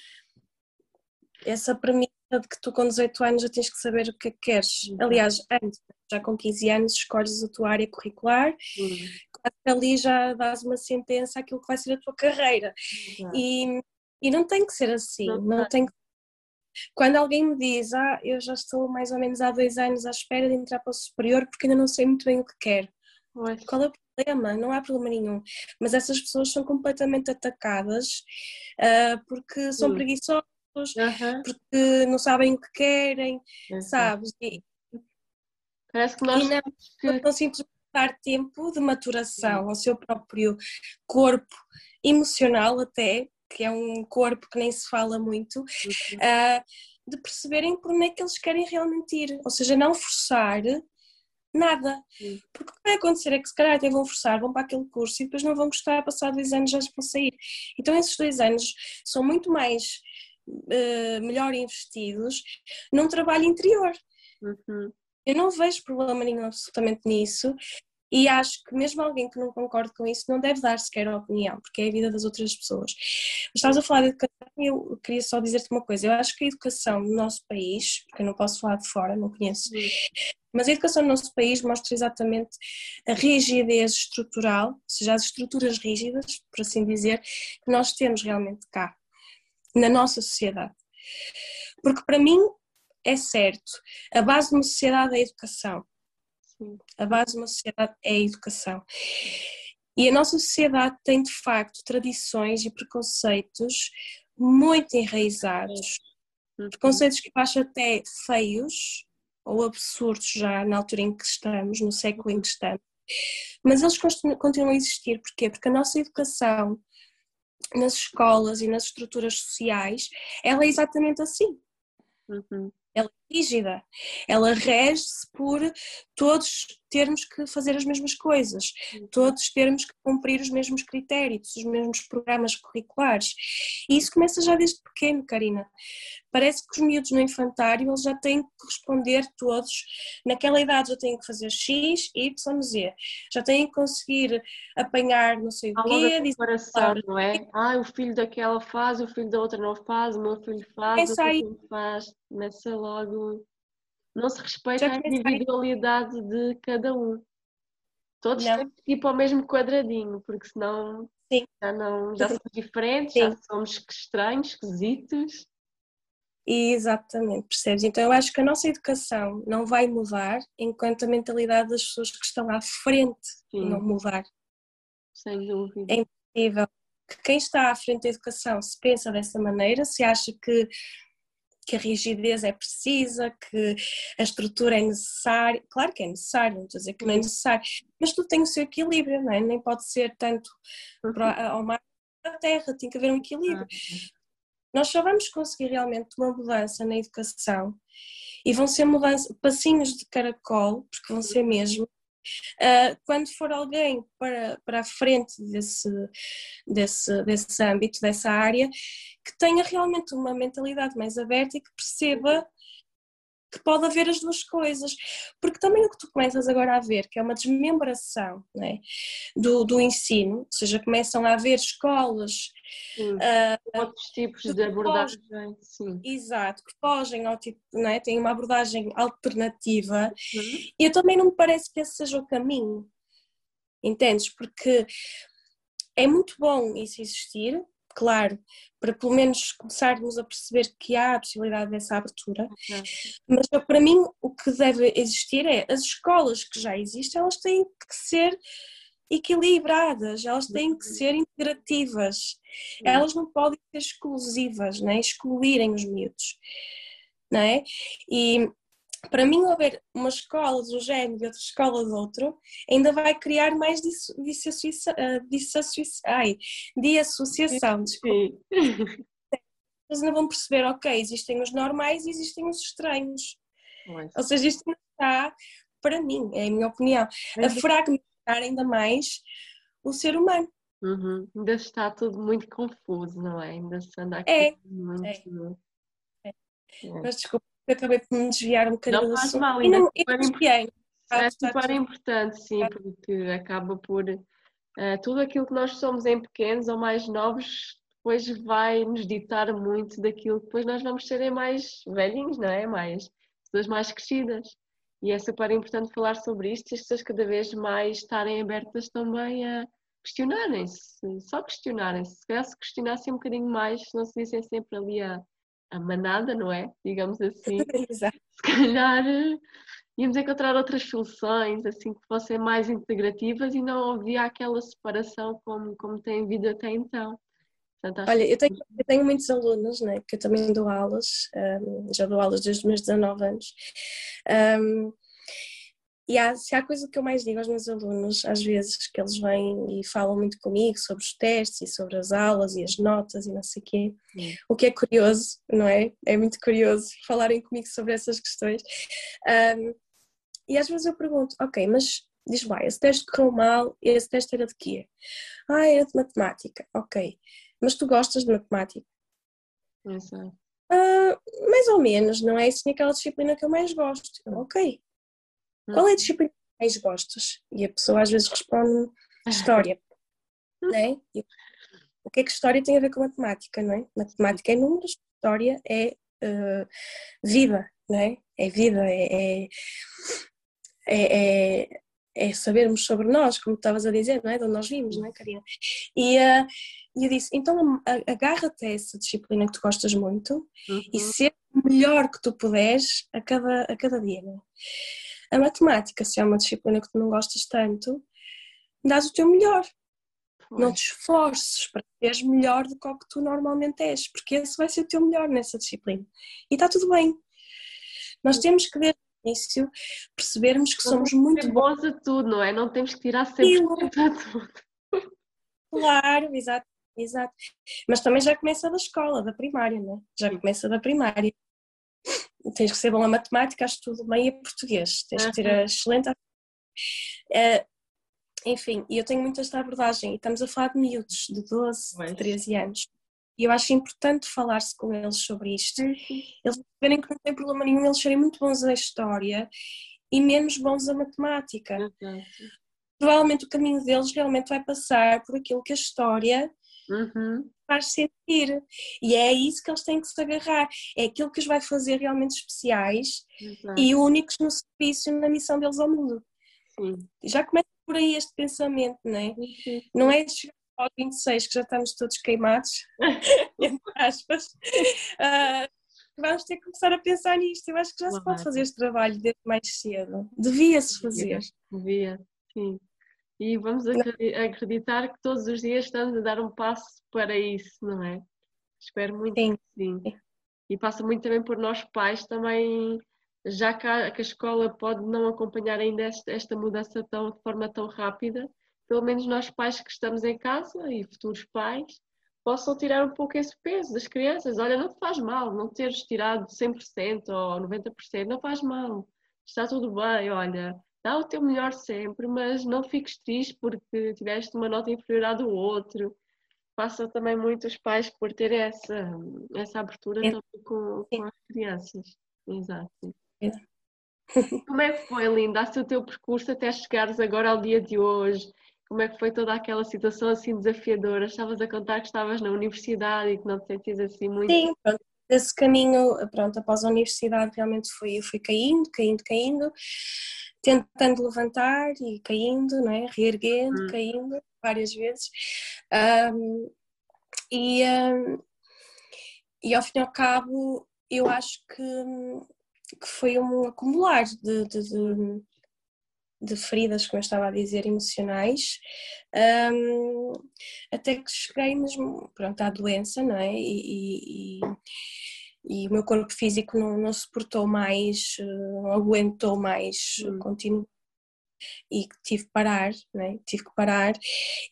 essa premissa de que tu com 18 anos já tens que saber o que é que queres. Uhum. Aliás, antes, já com 15 anos, escolhes a tua área curricular, uhum. ali já dás uma sentença àquilo que vai ser a tua carreira. Uhum. E, e não tem que ser assim, não, não tem que quando alguém me diz, ah, eu já estou mais ou menos há dois anos à espera de entrar para o superior porque ainda não sei muito bem o que quero. Qual é o problema? Não há problema nenhum. Mas essas pessoas são completamente atacadas uh, porque são Sim. preguiçosas, uhum. porque não sabem o que querem, uhum. sabes? E, Parece que nós e não, que... não simplesmente dar tempo de maturação ao seu próprio corpo emocional até que é um corpo que nem se fala muito, uh, de perceberem por onde é que eles querem realmente ir. Ou seja, não forçar nada. Porque o que vai acontecer é que se calhar até vão forçar, vão para aquele curso e depois não vão gostar, passar dois anos já vão sair. Então esses dois anos são muito mais uh, melhor investidos num trabalho interior. Uhum. Eu não vejo problema nenhum absolutamente nisso. E acho que mesmo alguém que não concorde com isso não deve dar sequer a opinião, porque é a vida das outras pessoas. Mas estavas a falar de educação e eu queria só dizer-te uma coisa. Eu acho que a educação no nosso país, porque eu não posso falar de fora, não conheço, mas a educação no nosso país mostra exatamente a rigidez estrutural, ou seja, as estruturas rígidas, por assim dizer, que nós temos realmente cá, na nossa sociedade. Porque para mim é certo, a base de uma sociedade é a educação. A base de uma sociedade é a educação. E a nossa sociedade tem, de facto, tradições e preconceitos muito enraizados. Uhum. Preconceitos que eu acho até feios ou absurdos já na altura em que estamos, no século em que estamos. Mas eles continuam a existir. Porquê? Porque a nossa educação nas escolas e nas estruturas sociais, ela é exatamente assim. Uhum ela rígida, ela rege-se por todos termos que fazer as mesmas coisas, uhum. todos termos que cumprir os mesmos critérios, os mesmos programas curriculares. E isso começa já desde pequeno, Karina. Parece que os miúdos no infantário eles já têm que responder todos, naquela idade já têm que fazer X, Y, Z, já têm que conseguir apanhar não sei o quê. comparação, não é? Ah, o filho daquela faz, o filho da outra não faz, o meu filho faz, o meu filho faz. Começa logo não se respeita a individualidade de cada um. Todos não. temos que ir para o mesmo quadradinho, porque senão Sim. já, não, já somos diferentes, Sim. já somos estranhos, esquisitos. Exatamente, percebes? Então eu acho que a nossa educação não vai mudar enquanto a mentalidade das pessoas que estão à frente Sim. não mudar. Sem dúvida. É impossível que quem está à frente da educação se pensa dessa maneira, se acha que que a rigidez é precisa, que a estrutura é necessária. Claro que é necessário, não estou a dizer que não é necessário, mas tudo tem o seu equilíbrio, não é? Nem pode ser tanto para, ao mar da terra, tem que haver um equilíbrio. Ah, Nós só vamos conseguir realmente uma mudança na educação e vão ser mudanças, passinhos de caracol, porque vão ser mesmo, Uh, quando for alguém para, para a frente desse, desse, desse âmbito, dessa área, que tenha realmente uma mentalidade mais aberta e que perceba que pode haver as duas coisas, porque também o que tu começas agora a ver, que é uma desmembração é? do, do ensino, ou seja, começam a haver escolas uh, outros tipos de abordagem, sim. exato, que fogem ao tipo, não é? têm uma abordagem alternativa, uhum. e eu também não me parece que esse seja o caminho, entendes? Porque é muito bom isso existir, claro, para pelo menos começarmos a perceber que há a possibilidade dessa abertura. Uhum. Mas para mim o que deve existir é as escolas que já existem, elas têm que ser equilibradas, elas têm que uhum. ser integrativas, uhum. elas não podem ser exclusivas, né? excluírem os miúdos. Não é? E para mim, haver uma escola um género e outra escola de outro, ainda vai criar mais dissociação. Ai, de associação. Eles ainda vão perceber, ok, existem os normais e existem os estranhos. Mas... Ou seja, isto não está, para mim, é a minha opinião, a fragmentar ainda mais o ser humano. Uhum. Ainda está tudo muito confuso, não é? Ainda se anda aqui é, muito. É É. Mas desculpa, acabei por me desviar um bocadinho não faz Mal, ainda não, é desviei. É super importante, sim, porque acaba por uh, tudo aquilo que nós somos em pequenos ou mais novos depois vai nos ditar muito daquilo que depois nós vamos serem mais velhinhos, não é? Mais pessoas mais crescidas. E é super importante falar sobre isto e as pessoas cada vez mais estarem abertas também a questionarem-se, só questionarem-se. Se calhar se questionassem um bocadinho mais, não se dissem sempre ali a, a manada, não é? Digamos assim. (laughs) Exato. Se calhar eh, íamos encontrar outras soluções assim que fossem mais integrativas e não havia aquela separação como, como tem havido até então. Portanto, Olha, eu tenho, eu tenho muitos alunos, né, que eu também dou aulas, um, já dou aulas desde os meus 19 anos. Um, e há, se há coisa que eu mais digo aos meus alunos, às vezes, que eles vêm e falam muito comigo sobre os testes e sobre as aulas e as notas e não sei o quê, hum. o que é curioso, não é? É muito curioso (laughs) falarem comigo sobre essas questões. Um, e às vezes eu pergunto, ok, mas diz lá, esse teste correu mal, esse teste era de quê? Ah, era de matemática, ok. Mas tu gostas de matemática? Exato. Uh, mais ou menos, não é? Isso é aquela disciplina que eu mais gosto. Eu, ok. Qual é a disciplina que mais gostas? E a pessoa às vezes responde história. não é? O que é que história tem a ver com matemática, não é? Matemática é números, história é uh, vida, não é? É vida, é, é, é, é, sabermos sobre nós, como estavas a dizer, não é? De onde nós vimos, não é, Karina? E, uh, eu disse, então agarra-te a essa disciplina que tu gostas muito uhum. e ser o melhor que tu puderes a cada, a cada dia. Né? A matemática, se é uma disciplina que tu não gostas tanto, dás o teu melhor. Pois. Não te esforces para seres melhor do que o que tu normalmente és, porque esse vai ser o teu melhor nessa disciplina. E está tudo bem. Nós temos que, desde o início, percebermos que não somos muito bons a tudo, não é? Não temos que tirar (laughs) sempre a tudo. Claro, exato. Exato. Mas também já começa da escola, da primária, não é? Já começa da primária. Tens que ser bom a matemática, acho tudo bem, e a português. Tens que ter a excelente. Uh, enfim, e eu tenho muito esta abordagem, e estamos a falar de miúdos de 12, de 13 anos. E eu acho importante falar-se com eles sobre isto. Eles verem que não tem problema nenhum eles serem muito bons a história e menos bons a matemática. Provavelmente o caminho deles realmente vai passar por aquilo que a história Uhum. Faz sentir. E é isso que eles têm que se agarrar. É aquilo que os vai fazer realmente especiais Exato. e únicos no serviço e na missão deles ao mundo. Sim. Já começa por aí este pensamento, não é? Uhum. Não é chegar ao 26 que já estamos todos queimados, (laughs) entre aspas. Uh, vamos ter que começar a pensar nisto. Eu acho que já se pode fazer este trabalho desde mais cedo. Devia-se fazer. Devia, sim e vamos acreditar que todos os dias estamos a dar um passo para isso, não é? Espero muito sim. que sim. E passa muito também por nós pais também, já que a, escola pode não acompanhar ainda esta, esta mudança tão, de forma tão rápida, pelo menos nós pais que estamos em casa e futuros pais, possam tirar um pouco esse peso das crianças. Olha, não te faz mal não teres tirado 100% ou 90%, não faz mal. Está tudo bem, olha, dá o teu melhor sempre, mas não fiques triste porque tiveste uma nota inferior à do outro. Passa também muito os pais por ter essa, essa abertura é. também com, com, as crianças. Exato. É. Como é que foi, Linda, o teu percurso até chegares agora ao dia de hoje? Como é que foi toda aquela situação assim desafiadora? Estavas a contar que estavas na universidade e que não te sentias assim muito. Sim, pronto. Esse caminho, pronto, após a universidade realmente fui, fui caindo, caindo, caindo tentando levantar e caindo, não é? reerguendo, hum. caindo várias vezes. Um, e, um, e ao fim e ao cabo, eu acho que, que foi um acumular de, de, de, de feridas, como eu estava a dizer, emocionais, um, até que cheguei mesmo pronto, à doença, não é? E, e, e o meu corpo físico não, não suportou mais, eh, não aguentou mais hum. continuo e tive que parar, né? tive que parar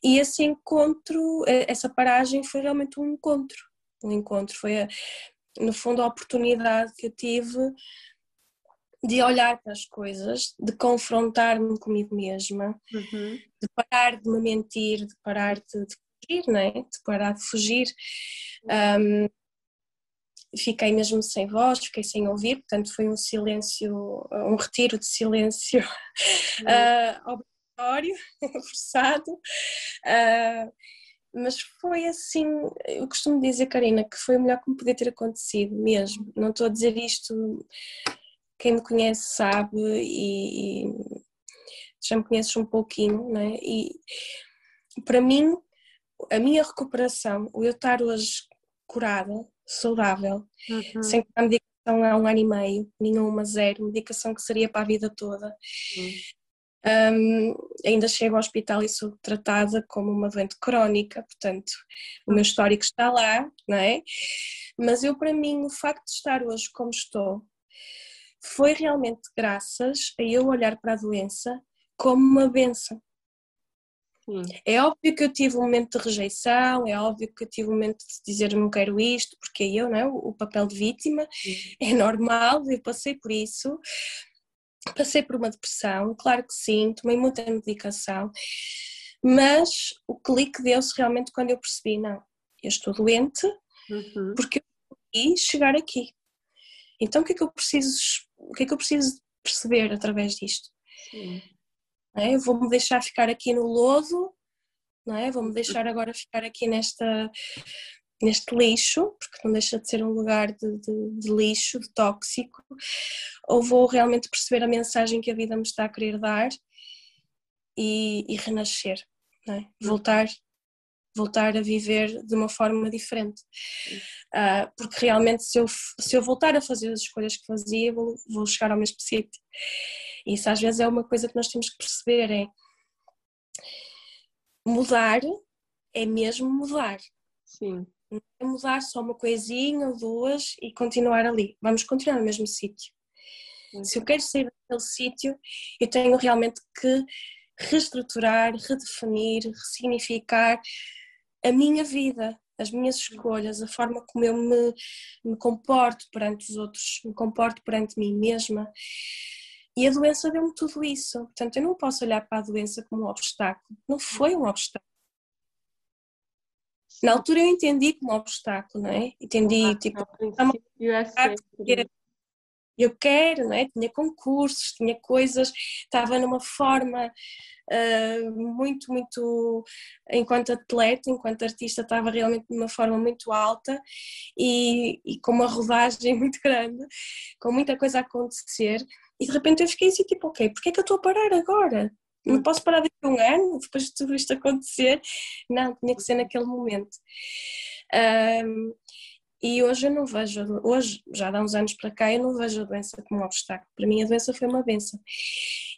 e esse encontro, eh, essa paragem foi realmente um encontro, um encontro, foi a, no fundo a oportunidade que eu tive de olhar para as coisas, de confrontar-me comigo mesma, uhum. de parar de me mentir, de parar de, de fugir, né? de parar de fugir. Um, fiquei mesmo sem voz, fiquei sem ouvir, portanto foi um silêncio, um retiro de silêncio (laughs) uh, obrigatório, (laughs) forçado. Uh, mas foi assim, eu costumo dizer, Karina, que foi o melhor que me podia ter acontecido mesmo. Não estou a dizer isto, quem me conhece sabe e, e já me conheces um pouquinho, né? E para mim, a minha recuperação, o eu estar hoje curada, saudável, uhum. sem tomar medicação há um ano e meio, nenhuma, zero, medicação que seria para a vida toda. Uhum. Um, ainda chego ao hospital e sou tratada como uma doente crónica, portanto, o meu histórico está lá, não é? Mas eu, para mim, o facto de estar hoje como estou foi realmente graças a eu olhar para a doença como uma benção. É óbvio que eu tive um momento de rejeição, é óbvio que eu tive um momento de dizer não quero isto, porque eu, não é? o papel de vítima, Sim. é normal, eu passei por isso, passei por uma depressão, claro que sim, tomei muita medicação, mas o clique deu-se realmente quando eu percebi, não, eu estou doente uhum. porque eu consegui chegar aqui. Então o que é que eu preciso, o que é que eu preciso perceber através disto? Sim. É? Vou-me deixar ficar aqui no lodo, não é? Vou-me deixar agora ficar aqui nesta, neste lixo, porque não deixa de ser um lugar de, de, de, lixo, de tóxico, ou vou realmente perceber a mensagem que a vida me está a querer dar e, e renascer, é? voltar, voltar a viver de uma forma diferente. Uh, porque realmente se eu, se eu voltar a fazer as escolhas que fazia, vou, vou chegar ao mesmo sítio. Isso às vezes é uma coisa que nós temos que perceber, é mudar é mesmo mudar. Sim. Não é mudar só uma coisinha ou duas e continuar ali. Vamos continuar no mesmo sítio. Se eu quero sair daquele sítio, eu tenho realmente que reestruturar, redefinir, ressignificar a minha vida, as minhas escolhas, a forma como eu me, me comporto perante os outros, me comporto perante mim mesma. E a doença deu-me tudo isso. Portanto, eu não posso olhar para a doença como um obstáculo. Não foi um obstáculo. Na altura eu entendi como um obstáculo, não é? Entendi, tipo, eu quero, não é? Tinha concursos, tinha coisas, estava numa forma uh, muito, muito, enquanto atleta, enquanto artista, estava realmente numa forma muito alta e, e com uma rodagem (laughs) muito grande, com muita coisa a acontecer e de repente eu fiquei assim, tipo, ok, porquê é que eu estou a parar agora? Não hum. posso parar daqui a um ano, depois de tudo isto acontecer? Não, tinha que ser naquele momento. Um, e hoje eu não vejo, hoje, já há uns anos para cá, eu não vejo a doença como um obstáculo. Para mim a doença foi uma benção.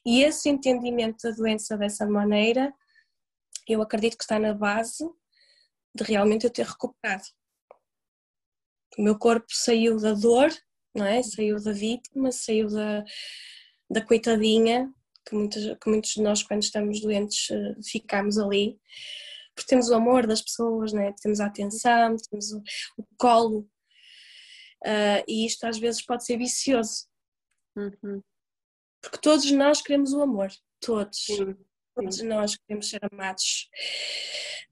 E esse entendimento da doença dessa maneira, eu acredito que está na base de realmente eu ter recuperado. O meu corpo saiu da dor não é? Saiu da vítima, saiu da, da coitadinha, que muitos, que muitos de nós, quando estamos doentes, eh, ficamos ali. Porque temos o amor das pessoas, não é? temos a atenção, temos o, o colo. Uh, e isto às vezes pode ser vicioso. Uhum. Porque todos nós queremos o amor, todos. Sim. Todos nós queremos ser amados.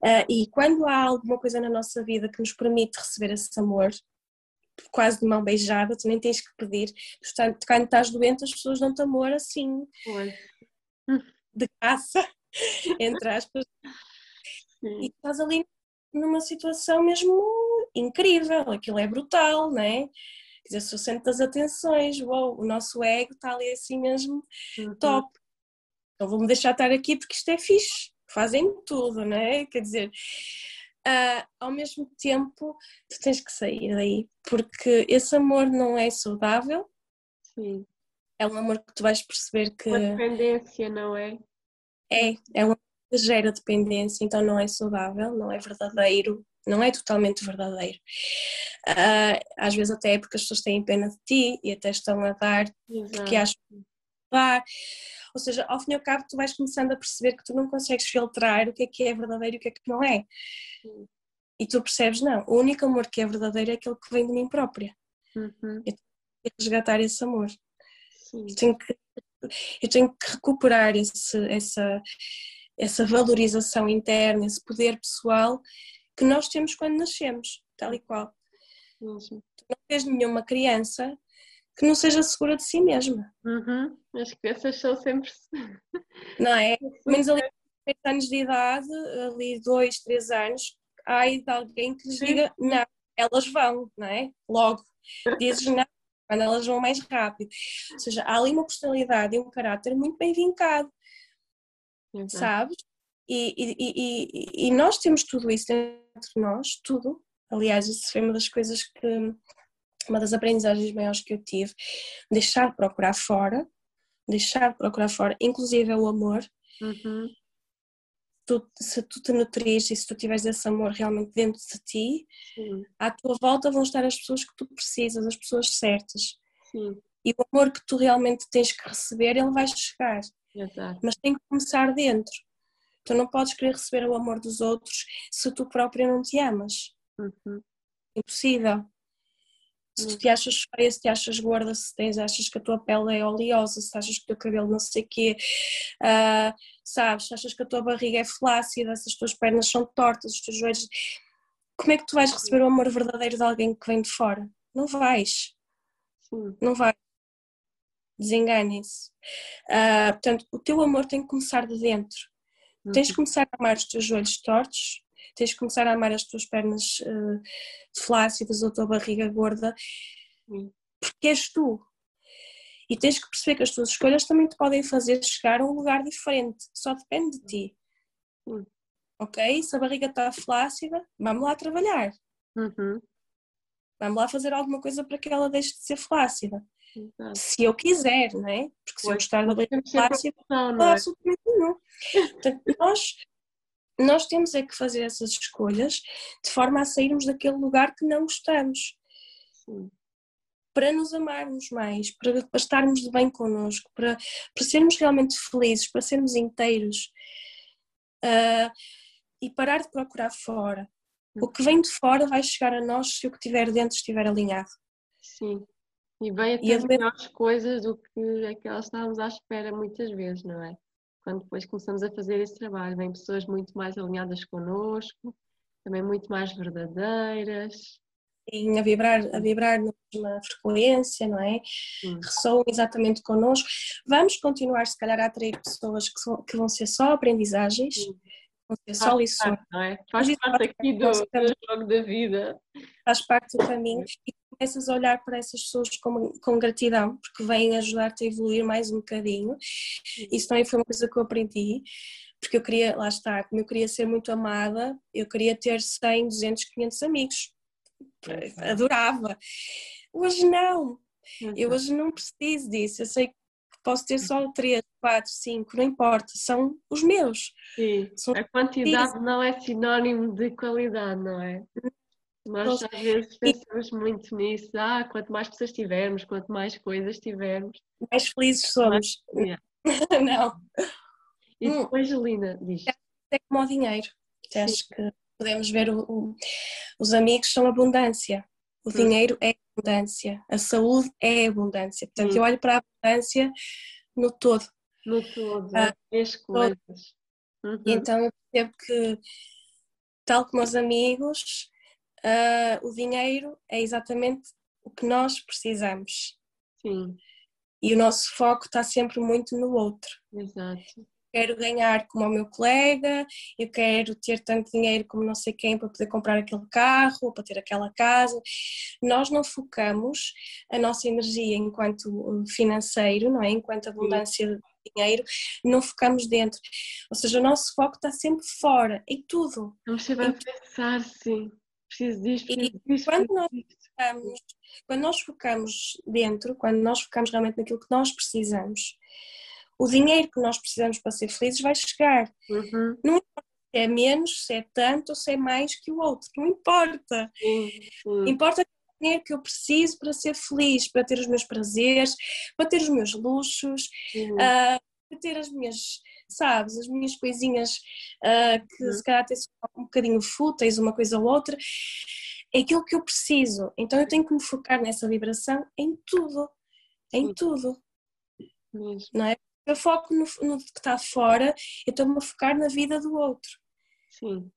Uh, e quando há alguma coisa na nossa vida que nos permite receber esse amor, quase de mão beijada, tu nem tens que pedir. Portanto, quando estás doente, as pessoas dão-te amor assim, Oi. de caça, (laughs) entre aspas. Sim. E estás ali numa situação mesmo incrível, aquilo é brutal, não é? Quer dizer, se o centro das atenções, uou, o nosso ego está ali assim mesmo uhum. top. Então vou-me deixar estar aqui porque isto é fixe, fazem tudo, não é? Quer dizer, uh, ao mesmo tempo tu tens que sair daí, porque esse amor não é saudável. Sim. É um amor que tu vais perceber que. Uma dependência, não é? É, é um amor gera dependência, então não é saudável, não é verdadeiro, não é totalmente verdadeiro. Uh, às vezes até é porque as pessoas têm pena de ti e até estão a dar Exato. porque acham que dar. Ou seja, ao fim e ao cabo, tu vais começando a perceber que tu não consegues filtrar o que é que é verdadeiro e o que é que não é. E tu percebes, não, o único amor que é verdadeiro é aquele que vem de mim própria. Uhum. Eu tenho que resgatar esse amor. Eu tenho, que, eu tenho que recuperar esse, essa, essa valorização interna, esse poder pessoal que nós temos quando nascemos, tal e qual. Mesmo. Tu não tens nenhuma criança que não seja segura de si mesma. Uhum. As crianças são sempre. (laughs) Não é? Pelo menos ali 3 anos de idade, ali 2, 3 anos, há de alguém que lhes diga não, elas vão, não é? Logo. Dizes não, quando elas vão mais rápido. Ou seja, há ali uma personalidade e um caráter muito bem vincado, Exato. sabes? E, e, e, e- nós temos tudo isso dentro de nós, tudo. Aliás, isso foi uma das coisas que, uma das aprendizagens maiores que eu tive, deixar de procurar fora, deixar de procurar fora, inclusive é o amor, Uhum. tu- se tu te nutrires e se tu tiveres esse amor realmente dentro de ti, Sim, à tua volta vão estar as pessoas que tu precisas, as pessoas certas. sim, E o amor que tu realmente tens que receber, ele vai chegar, exato. mas tem que começar dentro. Tu não podes querer receber o amor dos outros se tu própria não te amas. Uhum. Impossível. Se tu te achas feia, se te achas gorda, se tens, achas que a tua pele é oleosa, se achas que o teu cabelo não sei o quê, ah, sabes, se achas que a tua barriga é flácida, se as tuas pernas são tortas, os teus joelhos. Como é que tu vais receber o amor verdadeiro de alguém que vem de fora? Não vais, Sim, não vais. Desenganem-se. Ah, portanto, o teu amor tem que começar de dentro. Tens de começar a amar os teus joelhos tortos, tens de começar a amar as tuas pernas eh, flácidas ou a tua barriga gorda, Sim. porque és tu. E tens que perceber que as tuas escolhas também te podem fazer chegar a um lugar diferente, só depende de ti. Sim. Ok? Se a barriga está flácida, vamos lá trabalhar. Uhum. Vamos lá fazer alguma coisa para que ela deixe de ser flácida. Exato. Se eu quiser, não é? Porque se eu Pois, gostar da nós barriga temos sempre a flácida, opção, não há é? nenhum. Portanto, nós, nós temos é que fazer essas escolhas de forma a sairmos daquele lugar que não gostamos, Sim, para nos amarmos mais, para, para estarmos de bem connosco, para, para sermos realmente felizes, para sermos inteiros ah, e parar de procurar fora. O que vem de fora vai chegar a nós se o que tiver dentro estiver alinhado. sim. E vem até a doença- melhores coisas do que aquelas que estávamos à espera muitas vezes, não é? Quando depois começamos a fazer esse trabalho, vêm pessoas muito mais alinhadas connosco, também muito mais verdadeiras. Em a vibrar, a vibrar na mesma frequência, não é? Sim. ressoam exatamente connosco. Vamos continuar, se calhar, a atrair pessoas que, são- que vão ser só aprendizagens, Sim. vão ser só lições, parte, não é? Faz parte aqui do, do jogo da vida. faz parte do caminho e começas a olhar para essas pessoas com, com gratidão, porque vêm ajudar-te a evoluir mais um bocadinho. Isso também foi uma coisa que eu aprendi, porque eu queria, lá está, como eu queria ser muito amada, eu queria ter 100, 200, 500 amigos. Adorava. Hoje não. Eu hoje não preciso disso. Eu sei que posso ter só 3, 4, 5, não importa. São os meus. Sim, São a quantidade não é sinónimo de qualidade, não é? Nós às vezes pensamos muito nisso, ah, quanto mais pessoas tivermos, quanto mais coisas tivermos. mais felizes somos. (laughs) Yeah. (laughs) não. E Hum. depois, Lina, diz. É como o dinheiro. Eu Acho que podemos ver o- o- os amigos são abundância. O Hum. dinheiro é abundância. A saúde é abundância. Portanto, Hum. eu olho para a abundância no todo. No todo, Ah, as coisas. Uhum. E então eu percebo que, tal como os amigos, ah, o dinheiro é exatamente o que nós precisamos. Sim, E o nosso foco está sempre muito no outro. exato. Quero ganhar como o meu colega, eu quero ter tanto dinheiro como não sei quem para poder comprar aquele carro, ou para ter aquela casa. Nós não focamos a nossa energia enquanto uh, financeiro, não é? Enquanto abundância de dinheiro, não focamos dentro. Ou seja, o nosso foco está sempre fora, em tudo. Vamos sempre a pensar, sim. Preciso disto, E preciso disto, quando nós focamos, quando nós focamos dentro, quando nós focamos realmente naquilo que nós precisamos, o dinheiro que nós precisamos para ser felizes vai chegar. Uhum. Se é menos, se é tanto ou se é mais que o outro, não importa. Sim. Importa o dinheiro que eu preciso para ser feliz, para ter os meus prazeres, para ter os meus luxos, sim. ah, para ter as minhas, sabes, as minhas coisinhas ah, que Uhum. se calhar até são um bocadinho fúteis, uma coisa ou outra. É aquilo que eu preciso. Então eu tenho que me focar nessa vibração em tudo. Em Sim. tudo. Mesmo. Não é? Eu foco no, no que está fora, eu estou-me a focar na vida do outro. Sim.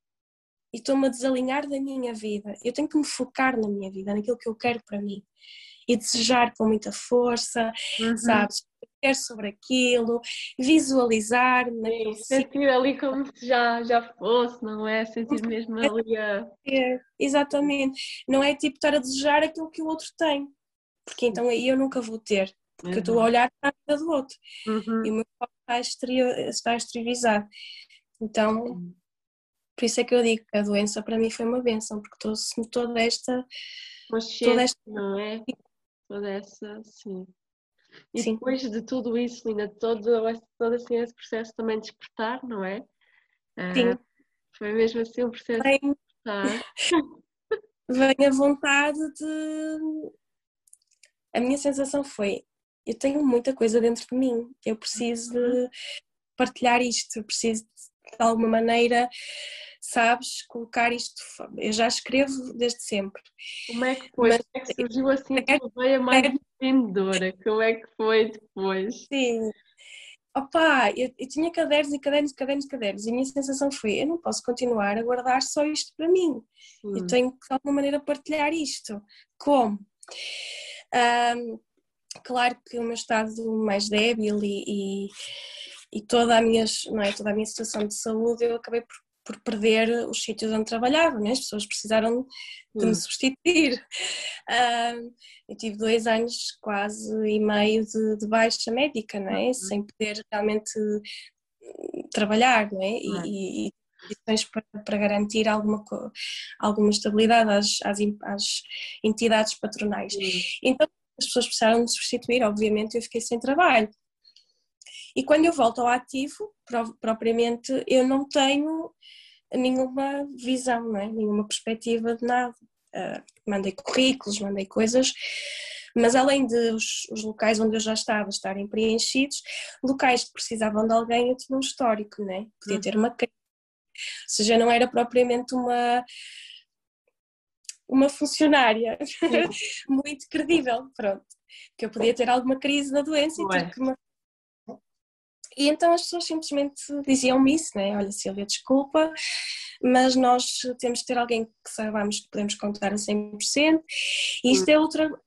e estou-me a desalinhar da minha vida. Eu tenho que me focar na minha vida, naquilo que eu quero para mim. E desejar com muita força, uhum. sabes? Quero sobre aquilo, visualizar Sentir ali como se já, já fosse, não é? Sentir mesmo ali a. É, exatamente. Não é tipo estar a desejar aquilo que o outro tem, porque então aí eu nunca vou ter, porque uhum. eu estou a uhum. olhar para a vida do outro uhum. e o meu corpo está, exterior, está exteriorizado. Então, por isso é que eu digo que a doença para mim foi uma benção, porque trouxe-me toda esta. toda esta... não é? Toda essa, sim. E sim. depois de tudo isso, Lina, todo, todo assim, esse processo também de despertar, não é? Sim. Uh, foi mesmo assim um processo Vem... de despertar. (laughs) Vem a vontade de. A minha sensação foi: eu tenho muita coisa dentro de mim, eu preciso de uhum. partilhar isto, eu preciso de alguma maneira sabes, colocar isto. Eu já escrevo desde sempre. Como é que foi? Mas, Como é que surgiu assim a tua veia mais empreendedora? Como é que foi depois? Sim. Opa, eu, eu tinha cadernos e cadernos e cadernos e cadernos e a minha sensação foi, eu não posso continuar a guardar só isto para mim. Hum. Eu tenho que de alguma maneira partilhar isto. Como? Um, claro que o meu estado mais débil e, e, e, toda, a minha, não é, toda a minha situação de saúde eu acabei por por perder os sítios onde trabalhava, né? as pessoas precisaram de me hum. substituir. Eu tive dois anos quase e meio de, de baixa médica, não é? Uhum. sem poder realmente trabalhar não é? e, e, e para, para, garantir alguma, alguma estabilidade às, às, às entidades patronais. Uhum. Então as pessoas precisaram me substituir, obviamente eu fiquei sem trabalho. E quando eu volto ao ativo, propriamente, eu não tenho nenhuma visão, não é? nenhuma perspectiva de nada. Uh, mandei currículos, mandei coisas, mas além de os, os, locais onde eu já estava estarem preenchidos, locais que precisavam de alguém, eu tinha um histórico, não é? Podia ter uma crise. Ou seja, não era propriamente uma uma funcionária (laughs) muito credível, pronto. Que eu podia ter alguma crise da doença e ter que me e então as pessoas simplesmente diziam-me isso, né? Olha, Silvia, desculpa, mas nós temos de ter alguém que saibamos que podemos contar a 100%. E isto é outro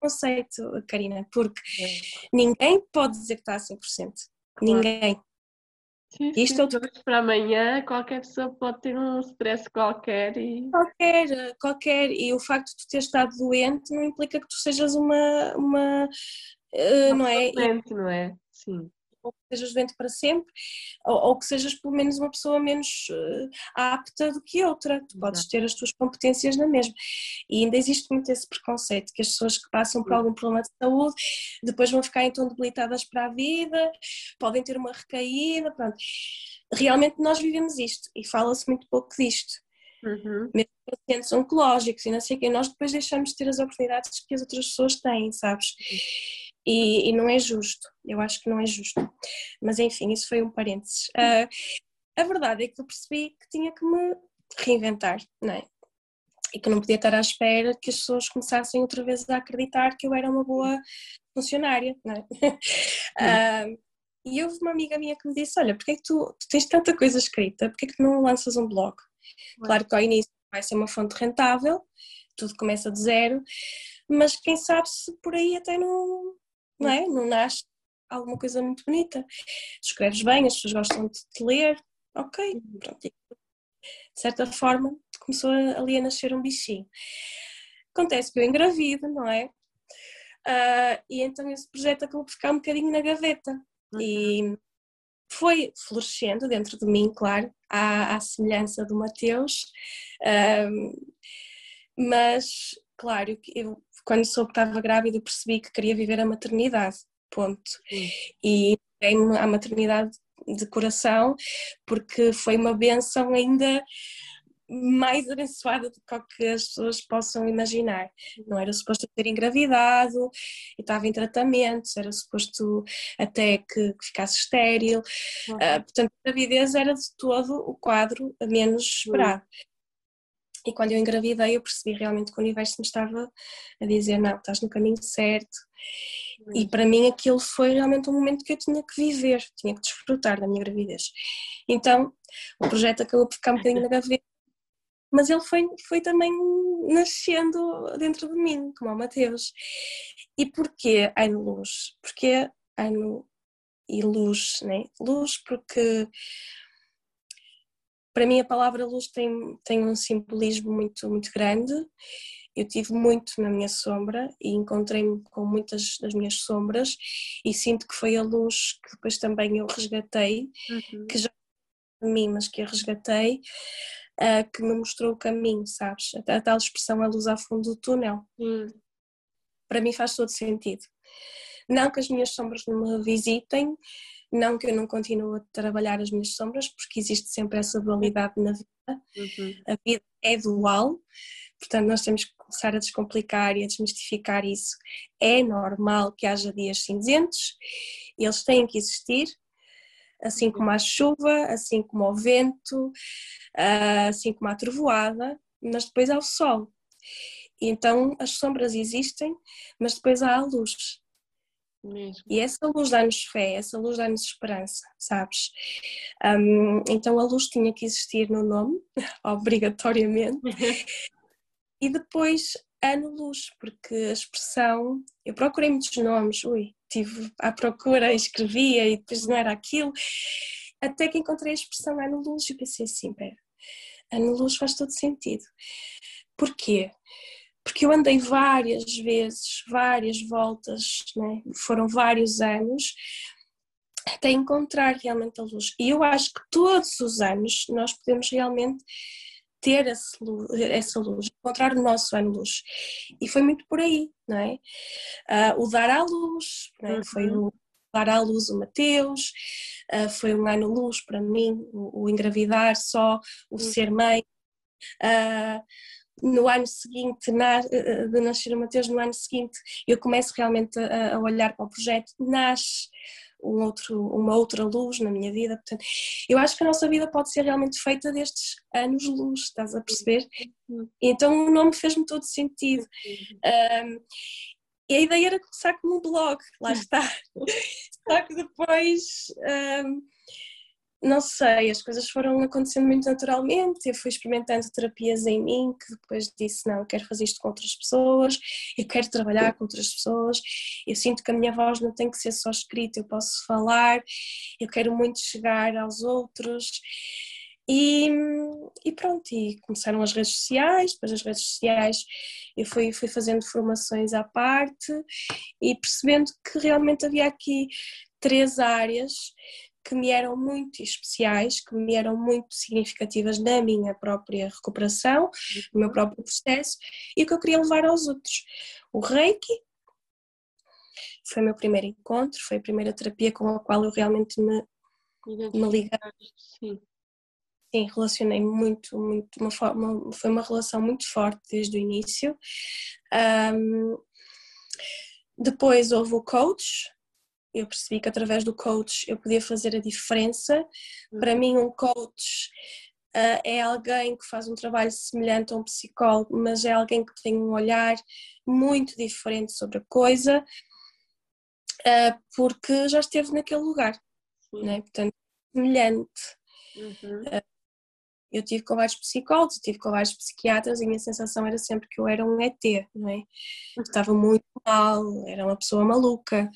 conceito, Karina, porque ninguém pode dizer que está a 100%. Claro. Ninguém. Sim, sim, Isto é outro... para amanhã qualquer pessoa pode ter um stress qualquer e... Qualquer, qualquer. E o facto de tu ter estado doente não implica que tu sejas uma... uma uh, não é? Doente, não é? Sim ou que sejas doente para sempre, ou, ou, que sejas pelo menos uma pessoa menos uh, apta do que outra. Tu podes ter as tuas competências na mesma. E ainda existe muito esse preconceito que as pessoas que passam por algum problema de saúde depois vão ficar então debilitadas para a vida, podem ter uma recaída, pronto. Realmente nós vivemos isto e fala-se muito pouco disto. Uhum. Mesmo pacientes oncológicos e não sei o quê, nós depois deixamos de ter as oportunidades que as outras pessoas têm, sabes? E, e, não é justo, eu acho que não é justo. Mas enfim, isso foi um parênteses. Uh, a verdade é que eu percebi que tinha que me reinventar, não é? E que não podia estar à espera que as pessoas começassem outra vez a acreditar que eu era uma boa funcionária, não é? Uh, e houve uma amiga minha que me disse: Olha, porque é que tu, tu tens tanta coisa escrita, porque é que tu não lanças um blog? Claro que ao início vai ser uma fonte rentável, tudo começa de zero, mas quem sabe se por aí até não, não é? Não nasce alguma coisa muito bonita. Escreves bem, as pessoas gostam de te ler, ok, uhum. pronto. De certa forma, começou ali a nascer um bichinho. Acontece que eu engravido, não é? Uh, e então esse projeto acabou por ficar um bocadinho na gaveta. Uhum. E foi florescendo dentro de mim, claro, à, à semelhança do Mateus. Uh, mas, claro, eu quando soube que estava grávida, percebi que queria viver a maternidade. Ponto. E dei-me à maternidade de coração, porque foi uma benção ainda mais abençoada do que as pessoas possam imaginar. Não era suposto ter engravidado, estava em tratamento, era suposto até que, que ficasse estéril. Uh, portanto, a gravidez era de todo o quadro menos esperado. Uhum. E quando eu engravidei, eu percebi realmente que o universo me estava a dizer: não, estás no caminho certo. E para mim aquilo foi realmente um momento que eu tinha que viver, tinha que desfrutar da minha gravidez. Então o projeto acabou por ficar um bocadinho na gaveta. mas ele foi, foi também nascendo dentro de mim, como o Mateus. E porquê ano luz? Porque ano e luz, né? Luz porque para mim a palavra luz tem, tem um simbolismo muito, muito grande. Eu tive muito na minha sombra e encontrei-me com muitas das minhas sombras e sinto que foi a luz que depois também eu resgatei, uhum. que já de mim, mas que eu resgatei, uh, que me mostrou o caminho, sabes? A, a tal expressão a luz ao fundo do túnel. Uhum. Para mim faz todo sentido. Não que as minhas sombras não me visitem, não que eu não continue a trabalhar as minhas sombras, porque existe sempre essa dualidade na vida. Uhum. A vida é dual, portanto, nós temos que começar a descomplicar e a desmistificar isso. É normal que haja dias cinzentos, eles têm que existir, assim como a chuva, assim como o vento, ah, assim como a trovoada, mas depois há o sol. Então as sombras existem, mas depois há a luz. Mesmo. E essa luz dá-nos fé, essa luz dá-nos esperança, sabes? Um, então a luz tinha que existir no nome, (laughs) obrigatoriamente. (laughs) e depois ano luz, porque a expressão, eu procurei muitos nomes, ui, estive à procura, escrevia e depois não era aquilo, até que encontrei a expressão ano luz e pensei assim, pera, ano luz faz todo sentido. Porquê? Porque eu andei várias vezes, várias voltas, né? foram vários anos, até encontrar realmente a luz. E eu acho que todos os anos nós podemos realmente ter essa luz, encontrar o nosso ano-luz. E foi muito por aí, não é? Uh, o dar à luz, é? uhum. foi o dar à luz o Mateus, uh, foi um ano-luz para mim, o, o, engravidar só, o uhum. ser mãe. Uh, no ano seguinte, eh, de nascer o Mateus, no ano seguinte, eu começo realmente a, a olhar para o projeto, nasce um outro, uma outra luz na minha vida. Portanto, eu acho que a nossa vida pode ser realmente feita destes anos-luz, estás a perceber? Então o nome fez-me todo sentido. Um, e a ideia era começar como um blog, lá está. (laughs) Só que depois. Um, não sei, as coisas foram acontecendo muito naturalmente. Eu fui experimentando terapias em mim, que depois disse: Não, eu quero fazer isto com outras pessoas, eu quero trabalhar com outras pessoas. Eu sinto que a minha voz não tem que ser só escrita, eu posso falar, eu quero muito chegar aos outros. E, e pronto, e começaram as redes sociais, depois as redes sociais eu fui, fui fazendo formações à parte e percebendo que realmente havia aqui três áreas que me eram muito especiais, que me eram muito significativas na minha própria recuperação, no meu próprio processo e o que eu queria levar aos outros. O Reiki foi o meu primeiro encontro, foi a primeira terapia com a qual eu realmente me, me liguei. Sim. Sim, relacionei muito, muito, uma forma, foi uma relação muito forte desde o início. Um, depois houve o coach, eu percebi que através do coach eu podia fazer a diferença. Uhum. Para mim, um coach uh, é alguém que faz um trabalho semelhante a um psicólogo, mas é alguém que tem um olhar muito diferente sobre a coisa, uh, porque já esteve naquele lugar, né? portanto, semelhante. Uhum. Uh, eu tive com vários psicólogos, tive com vários psiquiatras e a minha sensação era sempre que eu era um ET, não é? Estava muito mal, era uma pessoa maluca.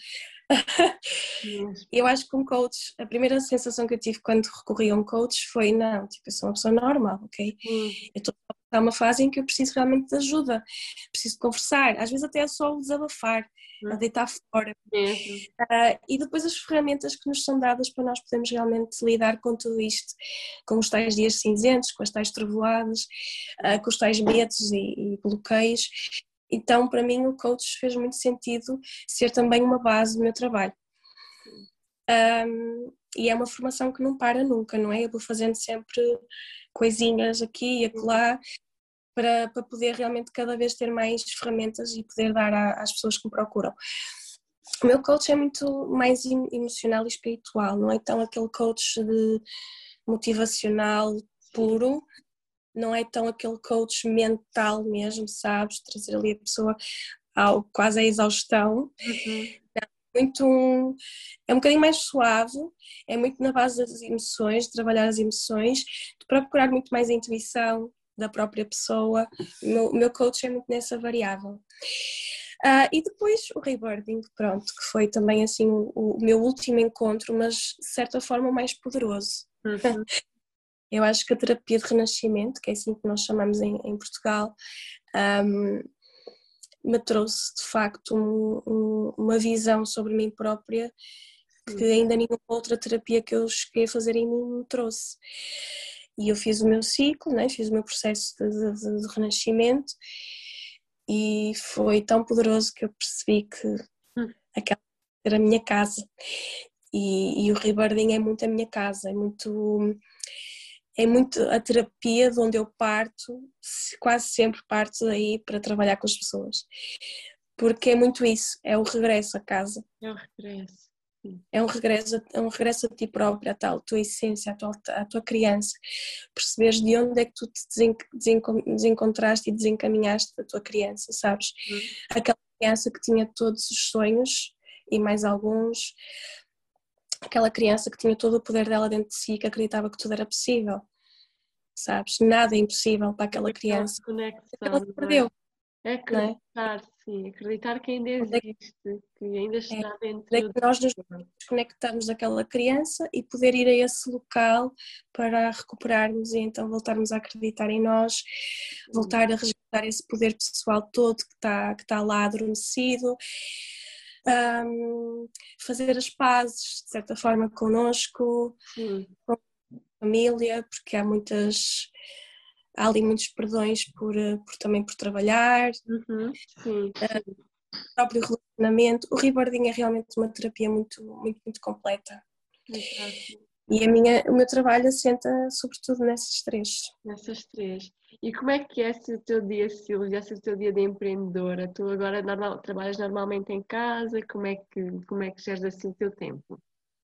Eu acho que um coach, a primeira sensação que eu tive quando recorri a um coach foi: não, tipo, eu sou uma pessoa normal, ok? Hum. Eu estou a uma fase em que eu preciso realmente de ajuda, preciso de conversar, às vezes até é só desabafar, hum. a deitar fora. Uh, e depois as ferramentas que nos são dadas para nós podermos realmente lidar com tudo isto, com os tais dias cinzentos, com as tais trovoadas, uh, com os tais medos e, e bloqueios. Então, para mim, o coach fez muito sentido ser também uma base do meu trabalho. Um, e é uma formação que não para nunca, não é? Eu vou fazendo sempre coisinhas aqui e acolá para, para poder realmente cada vez ter mais ferramentas e poder dar a, às pessoas que me procuram. O meu coach é muito mais emocional e espiritual, não é tão aquele coach de motivacional puro, não é tão aquele coach mental mesmo, sabes? Trazer ali a pessoa ao, quase à exaustão. Uhum. É muito é um bocadinho mais suave, é muito na base das emoções, de trabalhar as emoções, de procurar muito mais a intuição, da própria pessoa. O meu, o meu coach é muito nessa variável. Uh, e depois o rebirthing, pronto, que foi também assim o, o, meu último encontro, mas de certa forma o mais poderoso. Uhum. (laughs) Eu acho que a terapia de renascimento, que é assim que nós chamamos em, em Portugal, um, me trouxe de facto um, um, uma visão sobre mim própria que ainda nenhuma outra terapia que eu cheguei a fazer em mim me trouxe. E eu fiz o meu ciclo, né? fiz o meu processo de, de, de renascimento e foi tão poderoso que eu percebi que hum. aquela era a minha casa. E, e o rebirthing é muito a minha casa, é muito é muito a terapia de onde eu parto, quase sempre parto daí para trabalhar com as pessoas. Porque é muito isso, é o regresso a casa. É o regresso. É um regresso, é um regresso a ti própria, a tal tua essência, a tua, a tua criança. Perceberes de onde é que tu te desencontraste e desencaminhaste da tua criança, sabes? Uhum. Aquela criança que tinha todos os sonhos e mais alguns, aquela criança que tinha todo o poder dela dentro de si, que acreditava que tudo era possível, sabes? Nada é impossível para aquela criança. Conexão, ela se é? perdeu. É acreditar, é? sim, acreditar que ainda existe, que ainda está é, dentro. É que nós nos desconectamos daquela criança e poder ir a esse local para recuperarmos e então voltarmos a acreditar em nós, voltar a resgatar esse poder pessoal todo que está, que está lá adormecido. Um, fazer as pazes de certa forma connosco, com a família, porque há muitas há ali muitos perdões por, eh, por também por trabalhar, uhum. Uh, próprio relacionamento. O reboarding é realmente uma terapia muito, muito, muito completa. Exato. E a minha, o meu trabalho assenta sobretudo nessas três. Nessas três. E como é que é esse o teu dia, Silvia, esse o teu dia de empreendedora? Tu agora normal, trabalhas normalmente em casa? Como é que, como é que geres assim o teu tempo?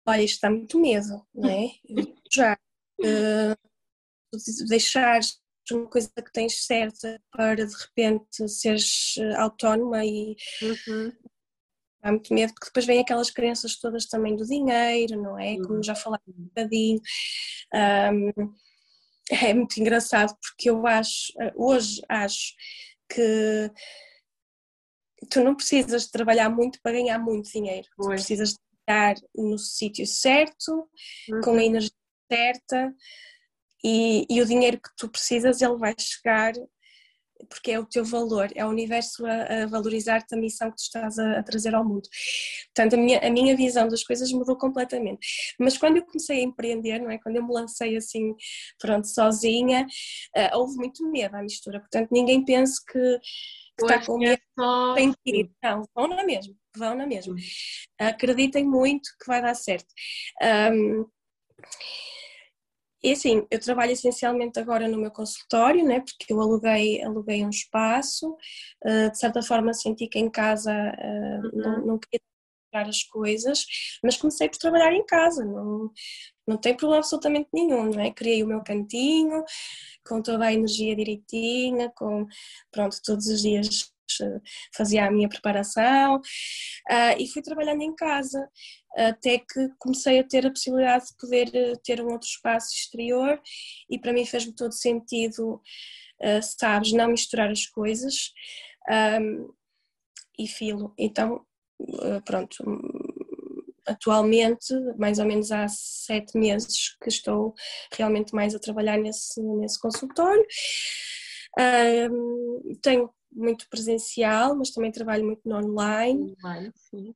Olha, isto dá muito medo, não é? (laughs) Já. Uh, deixares uma coisa que tens certa para de repente seres eh, autónoma e uhum. há muito medo porque depois vem aquelas crenças todas também do dinheiro, não é? Como já falaste um bocadinho. Um, é muito engraçado porque eu acho, eh, hoje acho que tu não precisas de trabalhar muito para ganhar muito dinheiro. Tu precisas de estar no sítio certo, uhum. com a uhum. energia certa e, e, o dinheiro que tu precisas ele vai chegar porque é o teu valor, é o universo a, a valorizar-te a missão que tu estás a, a, trazer ao mundo. Portanto, a minha, a minha visão das coisas mudou completamente. Mas quando eu comecei a empreender, não é? Quando eu me lancei assim, pronto, sozinha, uh, houve muito medo à mistura. Portanto, ninguém pense que, que está com é medo, é só... tem que ir. Não, vão na mesma, vão na mesma. Acreditem muito que vai dar certo. Um, e assim, eu trabalho essencialmente agora no meu consultório, né, porque eu aluguei, aluguei um espaço, uh, de certa forma senti que em casa uh, uhum. não, não queria tirar as coisas, mas comecei por trabalhar em casa, não, não tem problema absolutamente nenhum, não é? Criei o meu cantinho, com toda a energia direitinha, com, pronto, todos os dias fazia a minha preparação uh, e fui trabalhando em casa até que comecei a ter a possibilidade de poder eh, ter um outro espaço exterior e para mim fez-me todo sentido, uh, sabes, não misturar as coisas um, e filo. Então, uh, pronto, atualmente, mais ou menos há sete meses que estou realmente mais a trabalhar nesse, nesse consultório. Um, tenho muito presencial, mas também trabalho muito no online. Online, sim.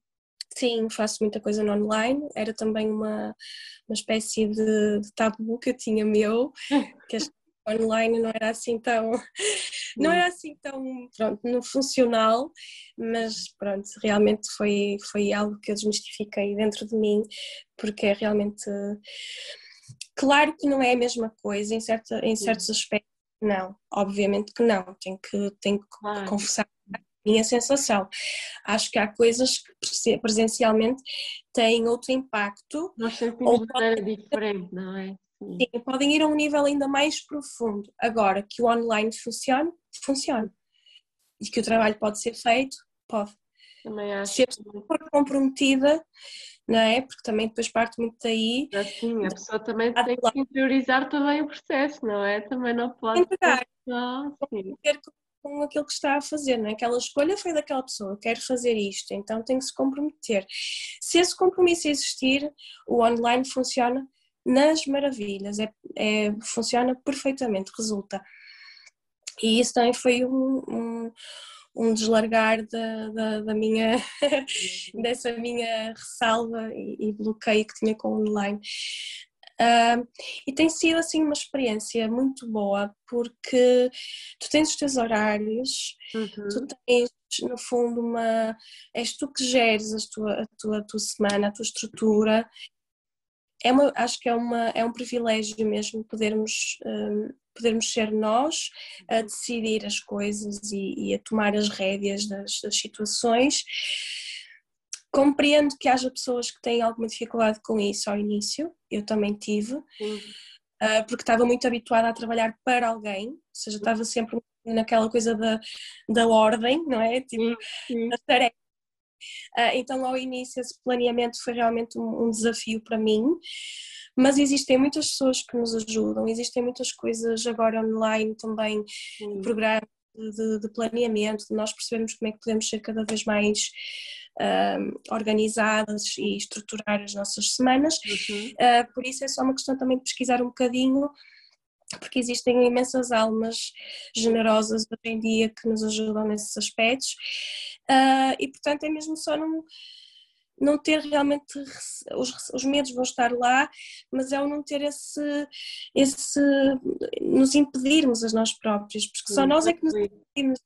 Sim, faço muita coisa no online. Era também uma, uma espécie de, de tabu que eu tinha meu, (laughs) que online não era assim tão não era assim tão pronto, no funcional, mas pronto, realmente foi, foi algo que eu desmistifiquei dentro de mim, porque é realmente claro que não é a mesma coisa em, certa, em certos aspectos, não, obviamente que não, tenho que, tenho que claro. confessar minha sensação. Acho que há coisas que presencialmente têm outro impacto. Nós sentimos de maneira diferente, não é? Sim. Sim, podem ir a um nível ainda mais profundo. Agora, que o online funcione, funciona. E que o trabalho pode ser feito, pode. Também acho. Se a pessoa for comprometida, não é? Porque também depois parte muito daí. Sim, a pessoa também tem que interiorizar também o processo, não é? Também não pode. Entregar, ah, ter com aquilo que está a fazer, não é? Aquela escolha foi daquela pessoa, quero fazer isto, então tem que se comprometer. Se esse compromisso existir, o online funciona nas maravilhas, é, é funciona perfeitamente, resulta. E isso também foi um, um, um deslargar da, da, da minha, (laughs) dessa minha ressalva e, e, bloqueio que tinha com o online. Uh, e tem sido assim uma experiência muito boa porque tu tens os teus horários, uhum. tu tens no fundo uma és tu que geres a tua, a tua, a tua semana, a tua estrutura é uma, acho que é, uma, é um privilégio mesmo podermos, um, podermos ser nós a decidir as coisas e, e a tomar as rédeas das, das, situações. Compreendo que haja pessoas que têm alguma dificuldade com isso ao início, eu também tive, uh, porque estava muito habituada a trabalhar para alguém, ou seja, estava sempre naquela coisa da, da ordem, não é? Tipo, a tarefa então, ao início, esse planeamento foi realmente um, desafio para mim, mas existem muitas pessoas que nos ajudam, existem muitas coisas agora online também, Sim. programas de, de, planeamento, de nós percebermos como é que podemos ser cada vez mais uh, organizadas e estruturar as nossas semanas. Uhum. Uh, por isso é só uma questão também de pesquisar um bocadinho porque existem imensas almas generosas hoje em dia que nos ajudam nesses aspectos uh, e portanto é mesmo só não não ter realmente os, os medos vão estar lá, mas é o não ter esse, esse nos impedirmos a nós próprios, porque só nós é que nos.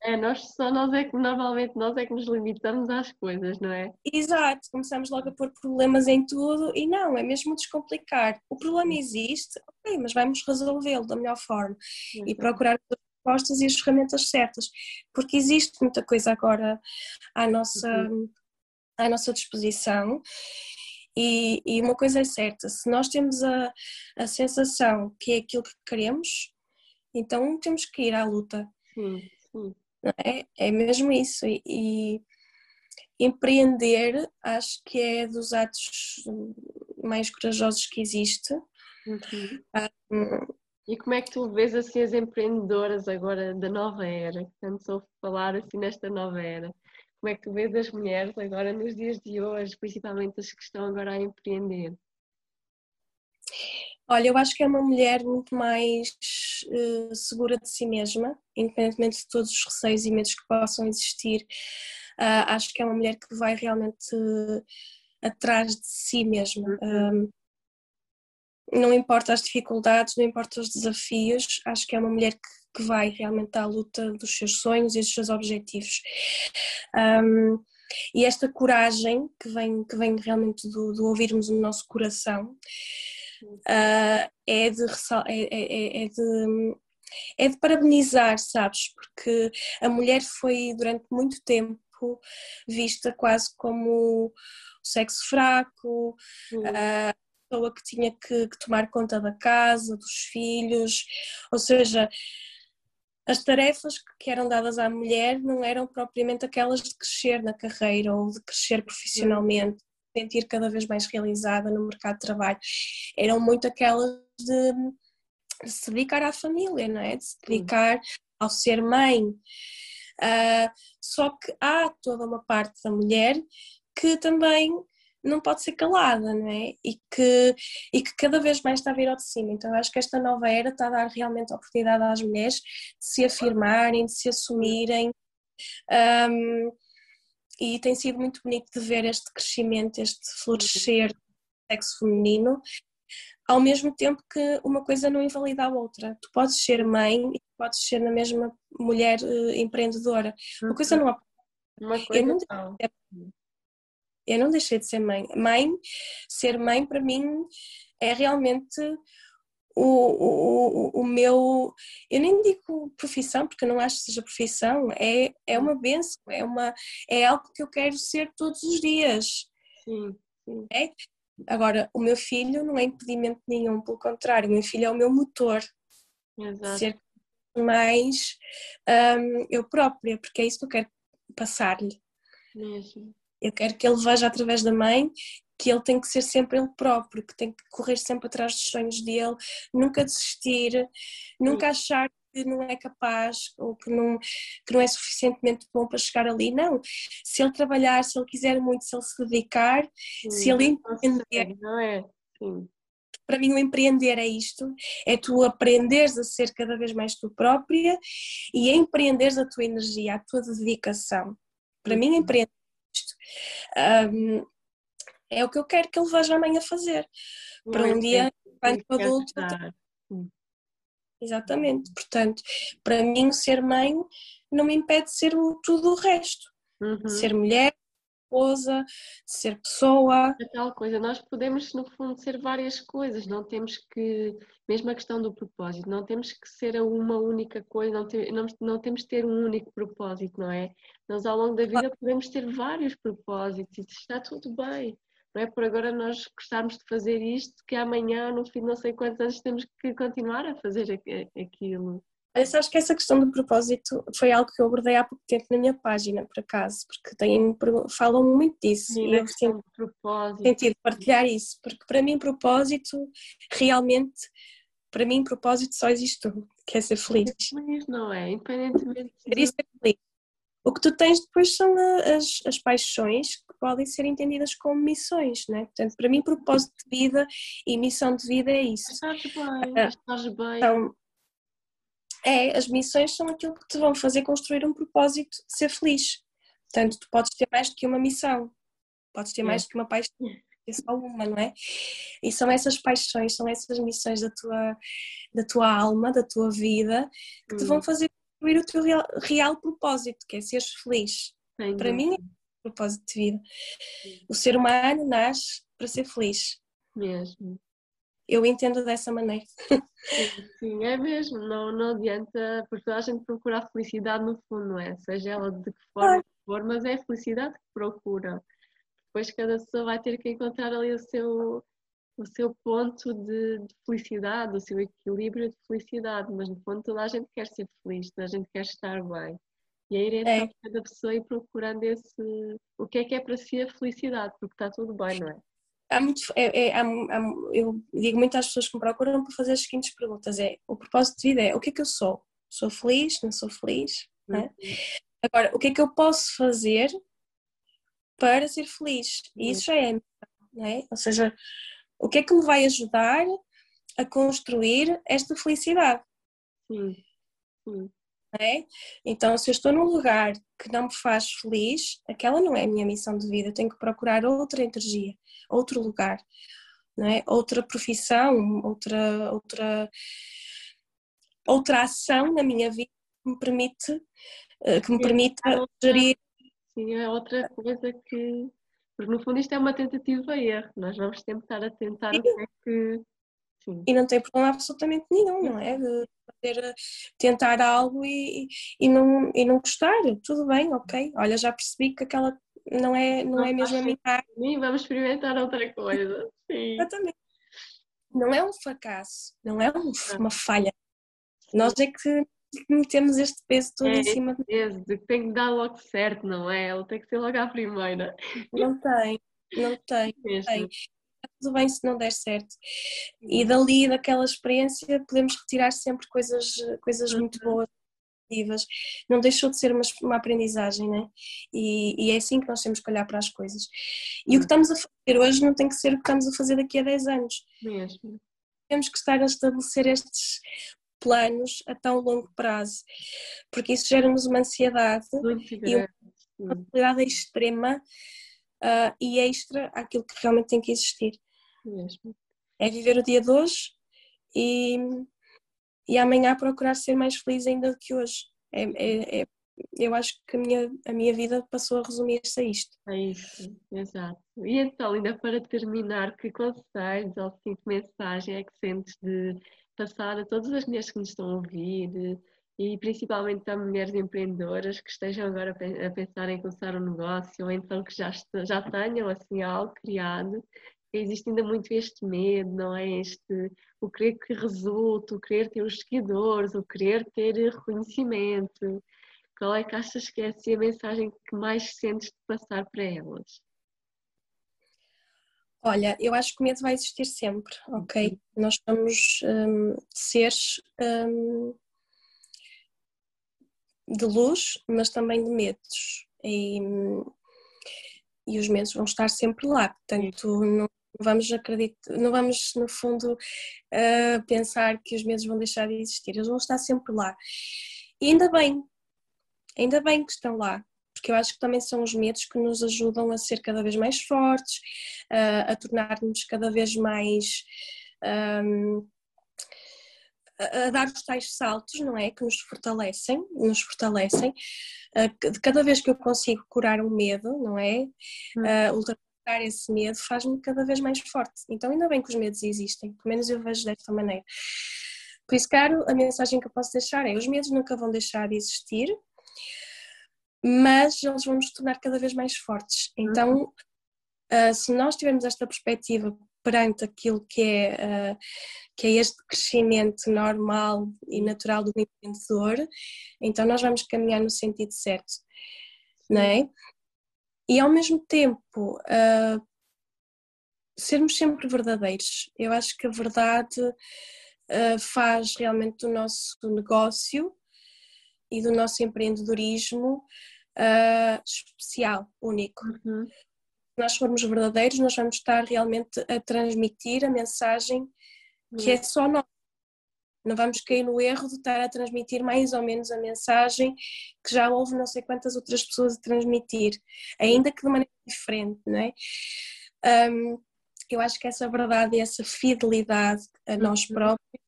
É, nós, só nós é que normalmente nós é que nos limitamos às coisas, não é? Exato, começamos logo a pôr problemas em tudo e não, é mesmo descomplicar. O problema existe, ok, mas vamos resolvê-lo da melhor forma e procurar as respostas e as ferramentas certas, porque existe muita coisa agora à nossa. Uhum à nossa disposição. E, e, uma coisa é certa: se nós temos a, a sensação que é aquilo que queremos, então temos que ir à luta. Sim, É? é mesmo isso. E, e, empreender, acho que é dos atos mais corajosos que existe. Uhum. Um, e como é que tu vês assim as empreendedoras agora da nova era? Tanto soube falar assim nesta nova era. Como é que tu vês as mulheres agora nos dias de hoje, principalmente as que estão agora a empreender? Olha, eu acho que é uma mulher muito mais uh, segura de si mesma, independentemente de todos os receios e medos que possam existir. Uh, acho que é uma mulher que vai realmente uh, atrás de si mesma. Uhum. não importa as dificuldades, não importa os desafios, acho que é uma mulher que que vai realmente à luta dos seus sonhos e dos seus objetivos. Um, e esta coragem que vem, que vem realmente do, do ouvirmos o nosso coração uh, é, de, é, é, é, de, é de parabenizar, sabes? Porque a mulher foi durante muito tempo vista quase como o sexo fraco, uhum. a pessoa que tinha que, que tomar conta da casa, dos filhos, ou seja, as tarefas que eram dadas à mulher não eram propriamente aquelas de crescer na carreira ou de crescer profissionalmente, sentir cada vez mais realizada no mercado de trabalho. Eram muito aquelas de, de se dedicar à família, não é? De se dedicar ao ser mãe. Uh, só que há toda uma parte da mulher que também não pode ser calada, não é? E que, e que cada vez mais está a vir ao de cima. Então, acho que esta nova era está a dar realmente a oportunidade às mulheres de se afirmarem, de se assumirem. Um, e tem sido muito bonito de ver este crescimento, este florescer do sexo feminino, ao mesmo tempo que uma coisa não invalida a outra. Tu podes ser mãe e podes ser na mesma mulher uh, empreendedora. Uma coisa uhum. não. Uma coisa não. não eu não deixei de ser mãe. Mãe, ser mãe para mim é realmente o, o, o meu. Eu nem digo profissão, porque eu não acho que seja profissão, é, é uma benção, é, uma, é algo que eu quero ser todos os dias. Sim, sim. É? Agora, o meu filho não é impedimento nenhum, pelo contrário, o meu filho é o meu motor. Exato. Ser mais um, eu própria, porque é isso que eu quero passar-lhe. Mesmo. Eu quero que ele veja através da mãe que ele tem que ser sempre ele próprio, que tem que correr sempre atrás dos sonhos dele, nunca desistir, nunca achar que não é capaz ou que não, que não é suficientemente bom para chegar ali. Não. Se ele trabalhar, se ele quiser muito, se ele se dedicar, Sim, se ele empreender. Não é? Sim. Para mim, o empreender é isto: é tu aprenderes a ser cada vez mais tu própria e empreenderes a tua energia, a tua dedicação. Para mim, uhum. empreender é isto. Um, é o que eu quero que ele veja amanhã fazer. Para um dia, enquanto adulto. Exatamente. Portanto, para mim, ser mãe não me impede de ser tudo o resto. Uhum. Ser mulher, esposa, ser pessoa. É tal coisa, nós podemos, no fundo, ser várias coisas, não temos que, mesmo a questão do propósito, não temos que ser uma única coisa, não, ter, não, não temos que ter um único propósito, não é? Nós, ao longo da vida, podemos ter vários propósitos e está tudo bem não é por agora nós gostarmos de fazer isto, que amanhã, no fim de não sei quantos anos, temos que continuar a fazer aquilo. Eu acho que essa questão do propósito foi algo que eu abordei há pouco tempo na minha página, por acaso, porque têm, falam muito disso Sim, e eu propósito. sentido partilhar isso, porque para mim propósito, realmente, para mim propósito só existe um, que é ser feliz. Ser feliz, não é? Independentemente de... ser feliz. O que tu tens depois são as, as paixões podem ser entendidas como missões, né? Portanto, para mim, propósito de vida e missão de vida é isso. Estás bem, ah, estás bem. Então, é, as missões são aquilo que te vão fazer construir um propósito de ser feliz. Portanto, tu podes ter mais do que uma missão, podes ter é. mais do que uma paixão, (laughs) é só uma, não é? E são essas paixões, são essas missões da tua, da tua alma, da tua vida, que te vão hum. fazer construir o teu real, real propósito, que é seres feliz. Sim. Para mim é propósito de vida. O ser humano nasce para ser feliz. Mesmo. Eu entendo dessa maneira. Sim, sim, é mesmo. Não, não adianta, porque toda a gente procura a felicidade no fundo, não é? Seja ela de que forma for, mas é a felicidade que procura. Depois cada pessoa vai ter que encontrar ali o seu, o seu ponto de, de, felicidade, o seu equilíbrio de felicidade, mas no fundo toda a gente quer ser feliz, toda a gente quer estar bem. E aí é então cada pessoa ir procurando esse o que é que é para si a felicidade, porque está tudo bem, não é? Há muito, é, é, há, há, eu digo muito às pessoas que me procuram para fazer as seguintes perguntas: é o propósito de vida é o que é que eu sou? Sou feliz? Não sou feliz? Não é? Uhum. Agora, o que é que eu posso fazer para ser feliz? E isso já é, não é? Ou seja, o que é que me vai ajudar a construir esta felicidade? Sim. Sim. É? Então, se eu estou num lugar que não me faz feliz, aquela não é a minha missão de vida. Eu tenho que procurar outra energia, outro lugar, é? outra profissão, outra, outra, outra ação na minha vida que me permite, eh, que me permita gerir. Sim, é outra coisa que porque no fundo isto é uma tentativa e erro. Nós vamos tentar a tentar o que é que. Sim. E não tem problema absolutamente nenhum, não é? De poder tentar algo e, e, não, e não gostar. Tudo bem, ok. Olha, já percebi que aquela não é, não, não é mesmo a minha Sim, vamos experimentar outra coisa. Sim. Exatamente. Não é um fracasso, não é um, uma falha. Nós é que metemos este peso todo é, em cima de peso de que tem que dar logo certo, não é? Ele tem que ser logo à primeira. Não tem, não tem, não tem. Tudo bem se não der certo. E dali, daquela experiência, podemos retirar sempre coisas, coisas muito uhum. boas. Não deixou de ser uma, uma aprendizagem, né? E, e é assim que nós temos que olhar para as coisas. E o que uhum. estamos a fazer hoje não tem que ser o que estamos a fazer daqui a 10 anos. Mesmo temos que estar a estabelecer estes planos a tão longo prazo, porque isso gera-nos uma ansiedade e uma ansiedade extrema uh, e extra àquilo que realmente tem que existir. Mesmo. É viver o dia de hoje e, e amanhã procurar ser mais feliz ainda do que hoje. É, é, é, eu acho que a minha, a minha vida passou a resumir-se a isto. É isso, exato. E então, ainda para terminar, que conselhos ou que mensagem é que sentes de passar a todas as mulheres que nos estão a ouvir e principalmente a mulheres empreendedoras que estejam agora a pensar em começar um negócio ou então que já, já tenham assim algo criado. Existe ainda muito este medo, não é? Este, o querer que resulte, o querer ter os seguidores, o querer ter reconhecimento. Qual é que achas que é assim, a mensagem que mais sentes de passar para elas? Olha, eu acho que o medo vai existir sempre, ok? Nós somos um, seres um, de luz, mas também de medos. E, e os medos vão estar sempre lá, portanto, não vamos acreditar, não vamos, no fundo, uh, pensar que os medos vão deixar de existir, eles vão estar sempre lá. E ainda bem, ainda bem que estão lá, porque eu acho que também são os medos que nos ajudam a ser cada vez mais fortes, uh, a tornar-nos cada vez mais. Um, a dar os tais saltos, não é? Que nos fortalecem, nos fortalecem. Uh, cada vez que eu consigo curar um medo, não é? Uh, ultrapassar esse medo faz-me cada vez mais forte. Então, ainda bem que os medos existem, pelo menos eu vejo desta maneira. Por isso, caro, a mensagem que eu posso deixar é: os medos nunca vão deixar de existir, mas eles vão nos tornar cada vez mais fortes. Então, uh, se nós tivermos esta perspectiva perante aquilo que é, uh, que é este crescimento normal e natural do empreendedor, então nós vamos caminhar no sentido certo, não é? E ao mesmo tempo, uh, sermos sempre verdadeiros. Eu acho que a verdade uh, faz realmente do nosso negócio e do nosso empreendedorismo especial, único. Uhum. Se nós formos verdadeiros, nós vamos estar realmente a transmitir a mensagem que é só nós. Não vamos cair no erro de estar a transmitir mais ou menos a mensagem que já houve não sei quantas outras pessoas a transmitir, ainda que de maneira diferente, não é? Um, eu acho que essa verdade e essa fidelidade a nós uhum. próprios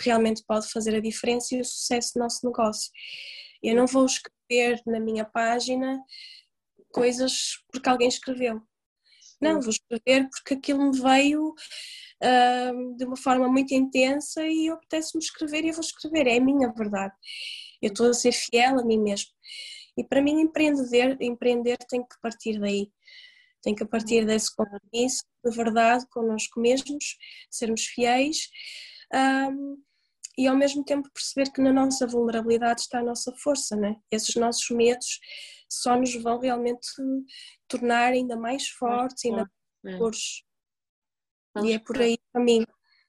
realmente pode fazer a diferença e o sucesso do nosso negócio. Eu não vou escrever na minha página coisas porque alguém escreveu. Não, vou escrever porque aquilo me veio uh, de uma forma muito intensa e apetece-me escrever e eu vou escrever. É a minha verdade. Eu estou a ser fiel a mim mesmo. E para mim, empreender, empreender tem que partir daí. Tem que partir desse compromisso de verdade connosco mesmos, sermos fiéis um, e ao mesmo tempo perceber que na nossa vulnerabilidade está a nossa força, né? Esses nossos medos só nos vão realmente tornar ainda mais fortes, ainda mais fortes. É. E é por aí mim.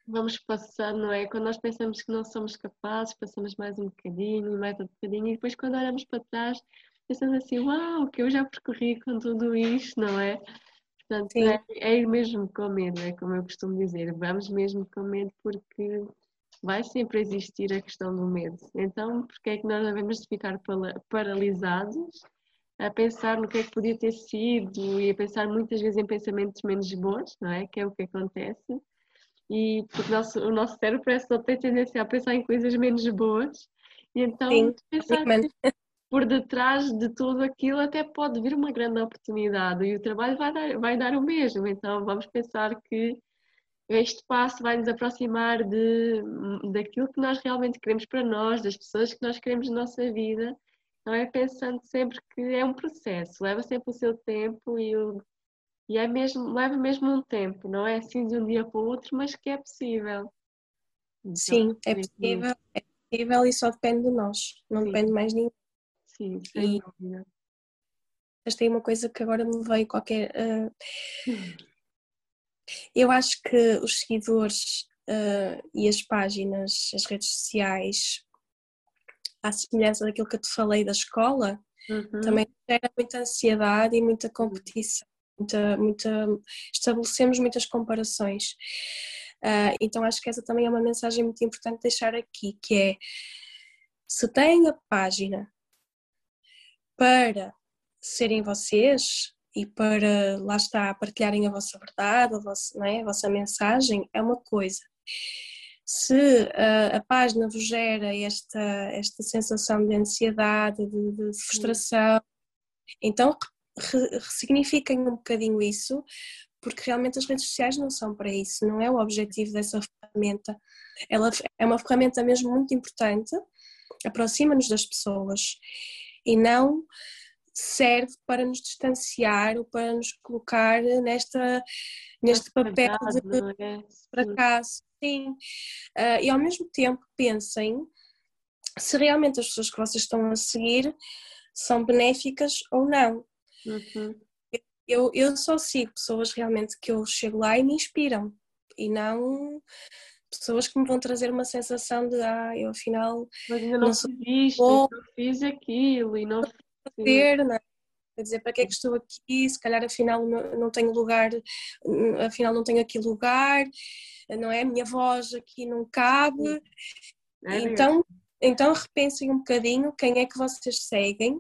Vamos passando, não é? Quando nós pensamos que não somos capazes, passamos mais um bocadinho, mais um bocadinho, e depois quando olhamos para trás, pensamos assim, uau, que eu já percorri com tudo isto, não é? Portanto, é, é, ir mesmo com medo, é como eu costumo dizer, vamos mesmo com medo porque vai sempre existir a questão do medo. Então, porque é que nós devemos ficar paralisados a pensar no que é que podia ter sido e a pensar muitas vezes em pensamentos menos bons, não é? Que é o que acontece. E porque o nosso, o nosso cérebro parece só ter tendência a pensar em coisas menos boas. E então, Sim, pensar por detrás de tudo aquilo até pode vir uma grande oportunidade e o trabalho vai dar, vai dar o mesmo. Então vamos pensar que este passo vai nos aproximar de, daquilo que nós realmente queremos para nós, das pessoas que nós queremos na nossa vida. Não é pensando sempre que é um processo, leva sempre o seu tempo e, o, e é mesmo, leva mesmo um tempo, não é assim de um dia para o outro, mas que é possível. Então, Sim, é possível, é possível e só depende de nós, não Sim. depende mais de ninguém. Sim, sem e, dúvida. Mas tem uma coisa que agora me veio qualquer. Uh, (laughs) eu acho que os seguidores uh, e as páginas, as redes sociais, à semelhança daquilo que eu te falei da escola, uhum. também gera muita ansiedade e muita competição. Muita, muita, estabelecemos muitas comparações. Uh, então acho que essa também é uma mensagem muito importante deixar aqui, que é se tem a página para serem vocês e para lá está partilharem a vossa verdade, a vossa, é? a vossa mensagem é uma coisa. Se a, a página vos gera esta, esta sensação de ansiedade, de, de frustração, então ressignifiquem um bocadinho isso, porque realmente as redes sociais não são para isso, não é o objetivo dessa ferramenta. Ela é uma ferramenta mesmo muito importante, aproxima-nos das pessoas e não serve para nos distanciar ou para nos colocar nesta, neste papel de é? fracasso. Sim. Uh, e ao mesmo tempo pensem se realmente as pessoas que vocês estão a seguir são benéficas ou não. Uhum. Eu, eu só sigo pessoas realmente que eu chego lá e me inspiram e não pessoas que me vão trazer uma sensação de ah, eu afinal Mas ainda não, não fiz isto, não fiz aquilo e não fazer, não é? Quer dizer, para que é que estou aqui? Se calhar afinal não, não tenho lugar, afinal não tenho aqui lugar, não é? A minha voz aqui não cabe. É então, então repensem um bocadinho quem é que vocês seguem,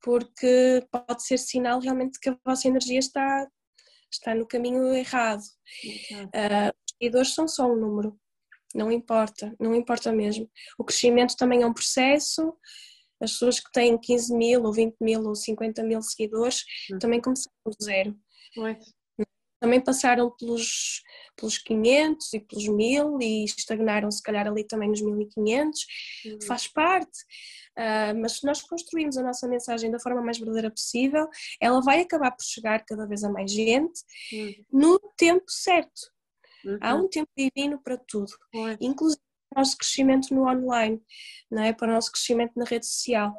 porque pode ser sinal realmente que a vossa energia está, está no caminho errado. Uh, os seguidores são só um número, não importa, não importa mesmo. O crescimento também é um processo. As pessoas que têm 15 mil, ou 20 mil, ou 50 mil seguidores uhum. também começaram do zero. Também passaram pelos, pelos 500 e pelos 1000 e estagnaram se calhar ali também nos 1500. Uhum. Faz parte. Uh, mas se nós construirmos a nossa mensagem da forma mais verdadeira possível, ela vai acabar por chegar cada vez a mais gente uhum. no tempo certo. Uhum. Há um tempo divino para tudo, uhum. inclusive o nosso crescimento no online, não é? para o nosso crescimento na rede social,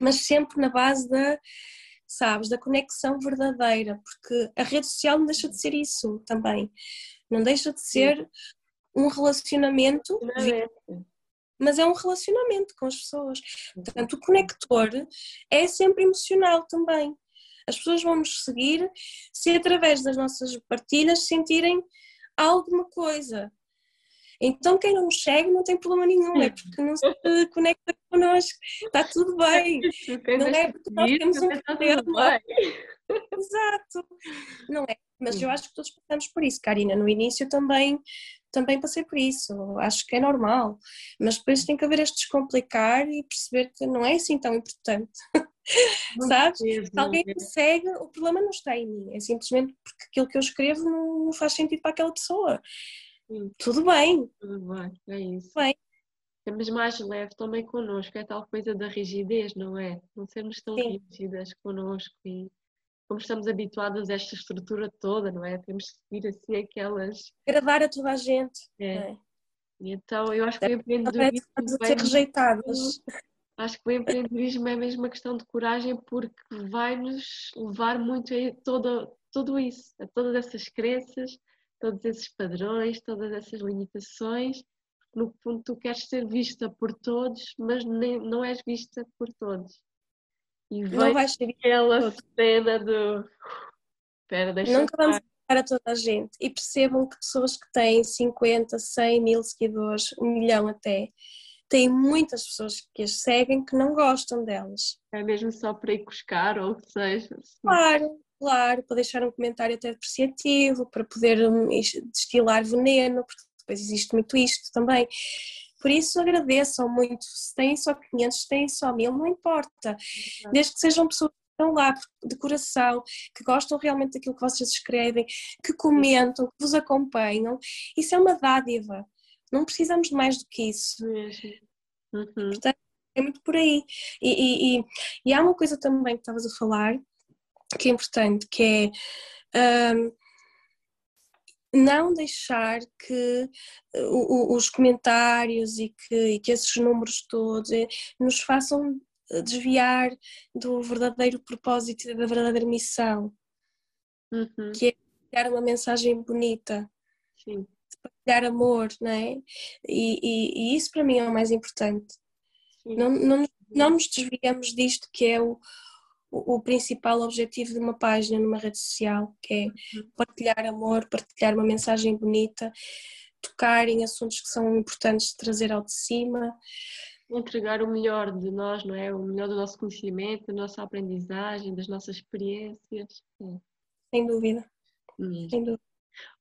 mas sempre na base da, sabes, da conexão verdadeira, porque a rede social não deixa de ser isso também, não deixa de ser um relacionamento mas é um relacionamento com as pessoas. Portanto, o conector é sempre emocional também. As pessoas vão nos seguir se através das nossas partilhas sentirem alguma coisa. Então, quem não nos segue não tem problema nenhum, é porque não se (laughs) conecta connosco, está tudo bem. Não é porque nós temos um problema. Exato, não é? Mas eu acho que todos passamos por isso, Karina. No início também também passei por isso, acho que é normal, mas depois tem que haver este descomplicar e perceber que não é assim tão importante. (laughs) Sabes? Se alguém me segue, o problema não está em mim, é simplesmente porque aquilo que eu escrevo não faz sentido para aquela pessoa. Sim. Tudo bem. Tudo bem, é isso. Bem. Temos mais leve também connosco, é tal coisa da rigidez, não é? Não sermos tão Sim. rígidas connosco e como estamos habituados a esta estrutura toda, não é? Temos que seguir assim aquelas. Agradar a toda a gente. É. é. Então eu acho que o empreendedorismo. É ser rejeitadas. (laughs) Acho que o empreendedorismo é mesmo uma questão de coragem porque vai-nos levar muito a todo, tudo isso, a todas essas crenças, todos esses padrões, todas essas limitações. No fundo, tu queres ser vista por todos, mas nem, não és vista por todos. E não vai ser aquela cena do. Espera, deixa Nunca vamos para toda a gente. E percebam que pessoas que têm 50, 100 mil seguidores, um milhão até, têm muitas pessoas que as seguem que não gostam delas. É mesmo só para ir buscar ou o que seja. Claro, para deixar um comentário até depreciativo, para poder destilar veneno, porque depois existe muito isto também. Por isso agradeçam muito, se têm só 500, se têm só 1000, não importa, desde que sejam pessoas que estão lá de coração, que gostam realmente daquilo que vocês escrevem, que comentam, que vos acompanham, isso é uma dádiva, não precisamos de mais do que isso. Uhum. Portanto, é muito por aí. E, e, e, e, há uma coisa também que estavas a falar, que é importante, que é um, não deixar que eh, os comentários e que, e que esses números todos eh, nos façam eh, desviar do verdadeiro propósito e da verdadeira missão, uhum. que é partilhar uma mensagem bonita, Sim. partilhar amor, não é? E, e, e, isso para mim é o mais importante. Não, não, não nos desviamos disto que é o, o, principal objetivo de uma página numa rede social, que é uhum. partilhar amor, partilhar uma mensagem bonita, tocar em assuntos que são importantes de trazer ao de cima. Entregar o melhor de nós, não é? O melhor do nosso conhecimento, da nossa aprendizagem, das nossas experiências. Sem dúvida. Hum. Sem dúvida.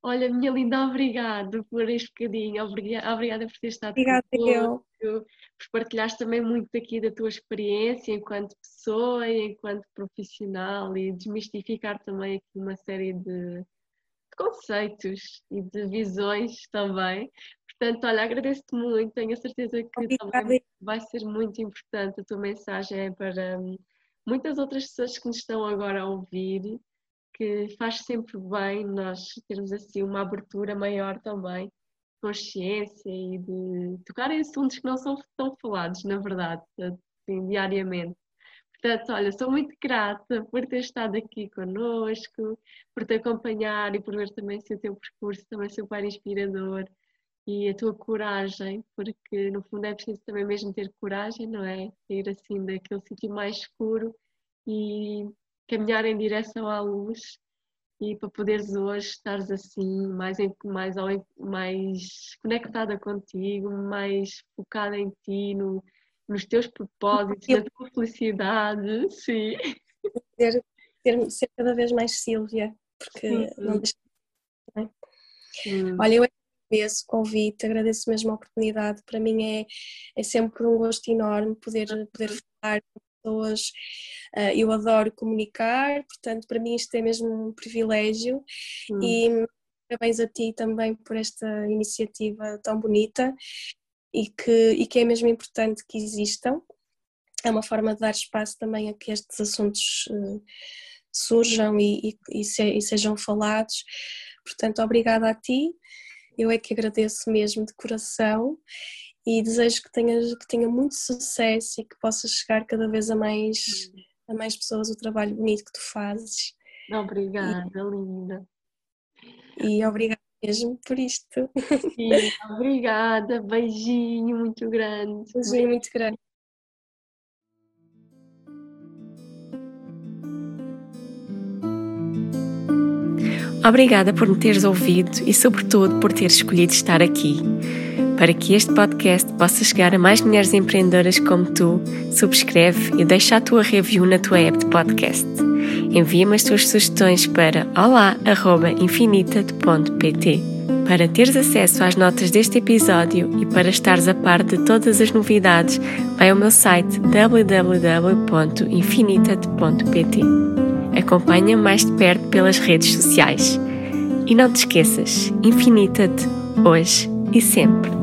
Olha, minha linda, obrigada por este bocadinho, obrigada, obrigada por ter estado Obrigada eu. Por partilhares também muito aqui da tua experiência enquanto pessoa e enquanto profissional e desmistificar também aqui uma série de, conceitos e de visões também. Portanto, olha, agradeço-te muito, tenho a certeza que também vai ser muito importante a tua mensagem para hum, muitas outras pessoas que nos estão agora a ouvir que faz sempre bem nós termos assim uma abertura maior também, consciência e de tocar em assuntos que não são tão falados, na verdade, assim, diariamente. Portanto, olha, sou muito grata por ter estado aqui connosco, por te acompanhar e por ver também o teu percurso também super inspirador. e a tua coragem, porque no fundo é preciso também mesmo ter coragem, não é? Ir assim daquele sítio mais escuro e caminhar em direção à luz e para poderes hoje estares assim, mais, mais, mais conectada contigo, mais focada em ti, no, nos teus propósitos, na tua felicidade, sim. Ter, ter, ser cada vez mais Sílvia, porque sim. não deixa de Olha, eu agradeço o convite, agradeço mesmo a oportunidade. Para mim é, é sempre um gosto enorme poder, poder falar pessoas. Uh, eu adoro comunicar, portanto, para mim isto é mesmo um privilégio. Hum. E parabéns a ti também por esta iniciativa tão bonita e que, e que é mesmo importante que existam. É uma forma de dar espaço também a que estes assuntos uh, surjam e, e, se, e sejam falados. Portanto, obrigada a ti eu é que agradeço mesmo de coração e desejo que tenhas que tenha muito sucesso e que possas chegar cada vez a mais a mais pessoas o trabalho bonito que tu fazes. Obrigada, e, linda. E obrigada mesmo por isto. Sim, obrigada, beijinho muito grande. Beijinho muito grande. Obrigada por me teres ouvido e, sobretudo, por teres escolhido estar aqui. Para que este podcast possa chegar a mais mulheres empreendedoras como tu, subscreve e deixa a tua review na tua app de podcast. Envia-me as tuas sugestões para olá.infinita.pt para teres acesso às notas deste episódio e para estares a par de todas as novidades, vai ao meu site www.infinitat.pt. Acompanha mais de perto pelas redes sociais. E não te esqueças, infinita-te hoje e sempre.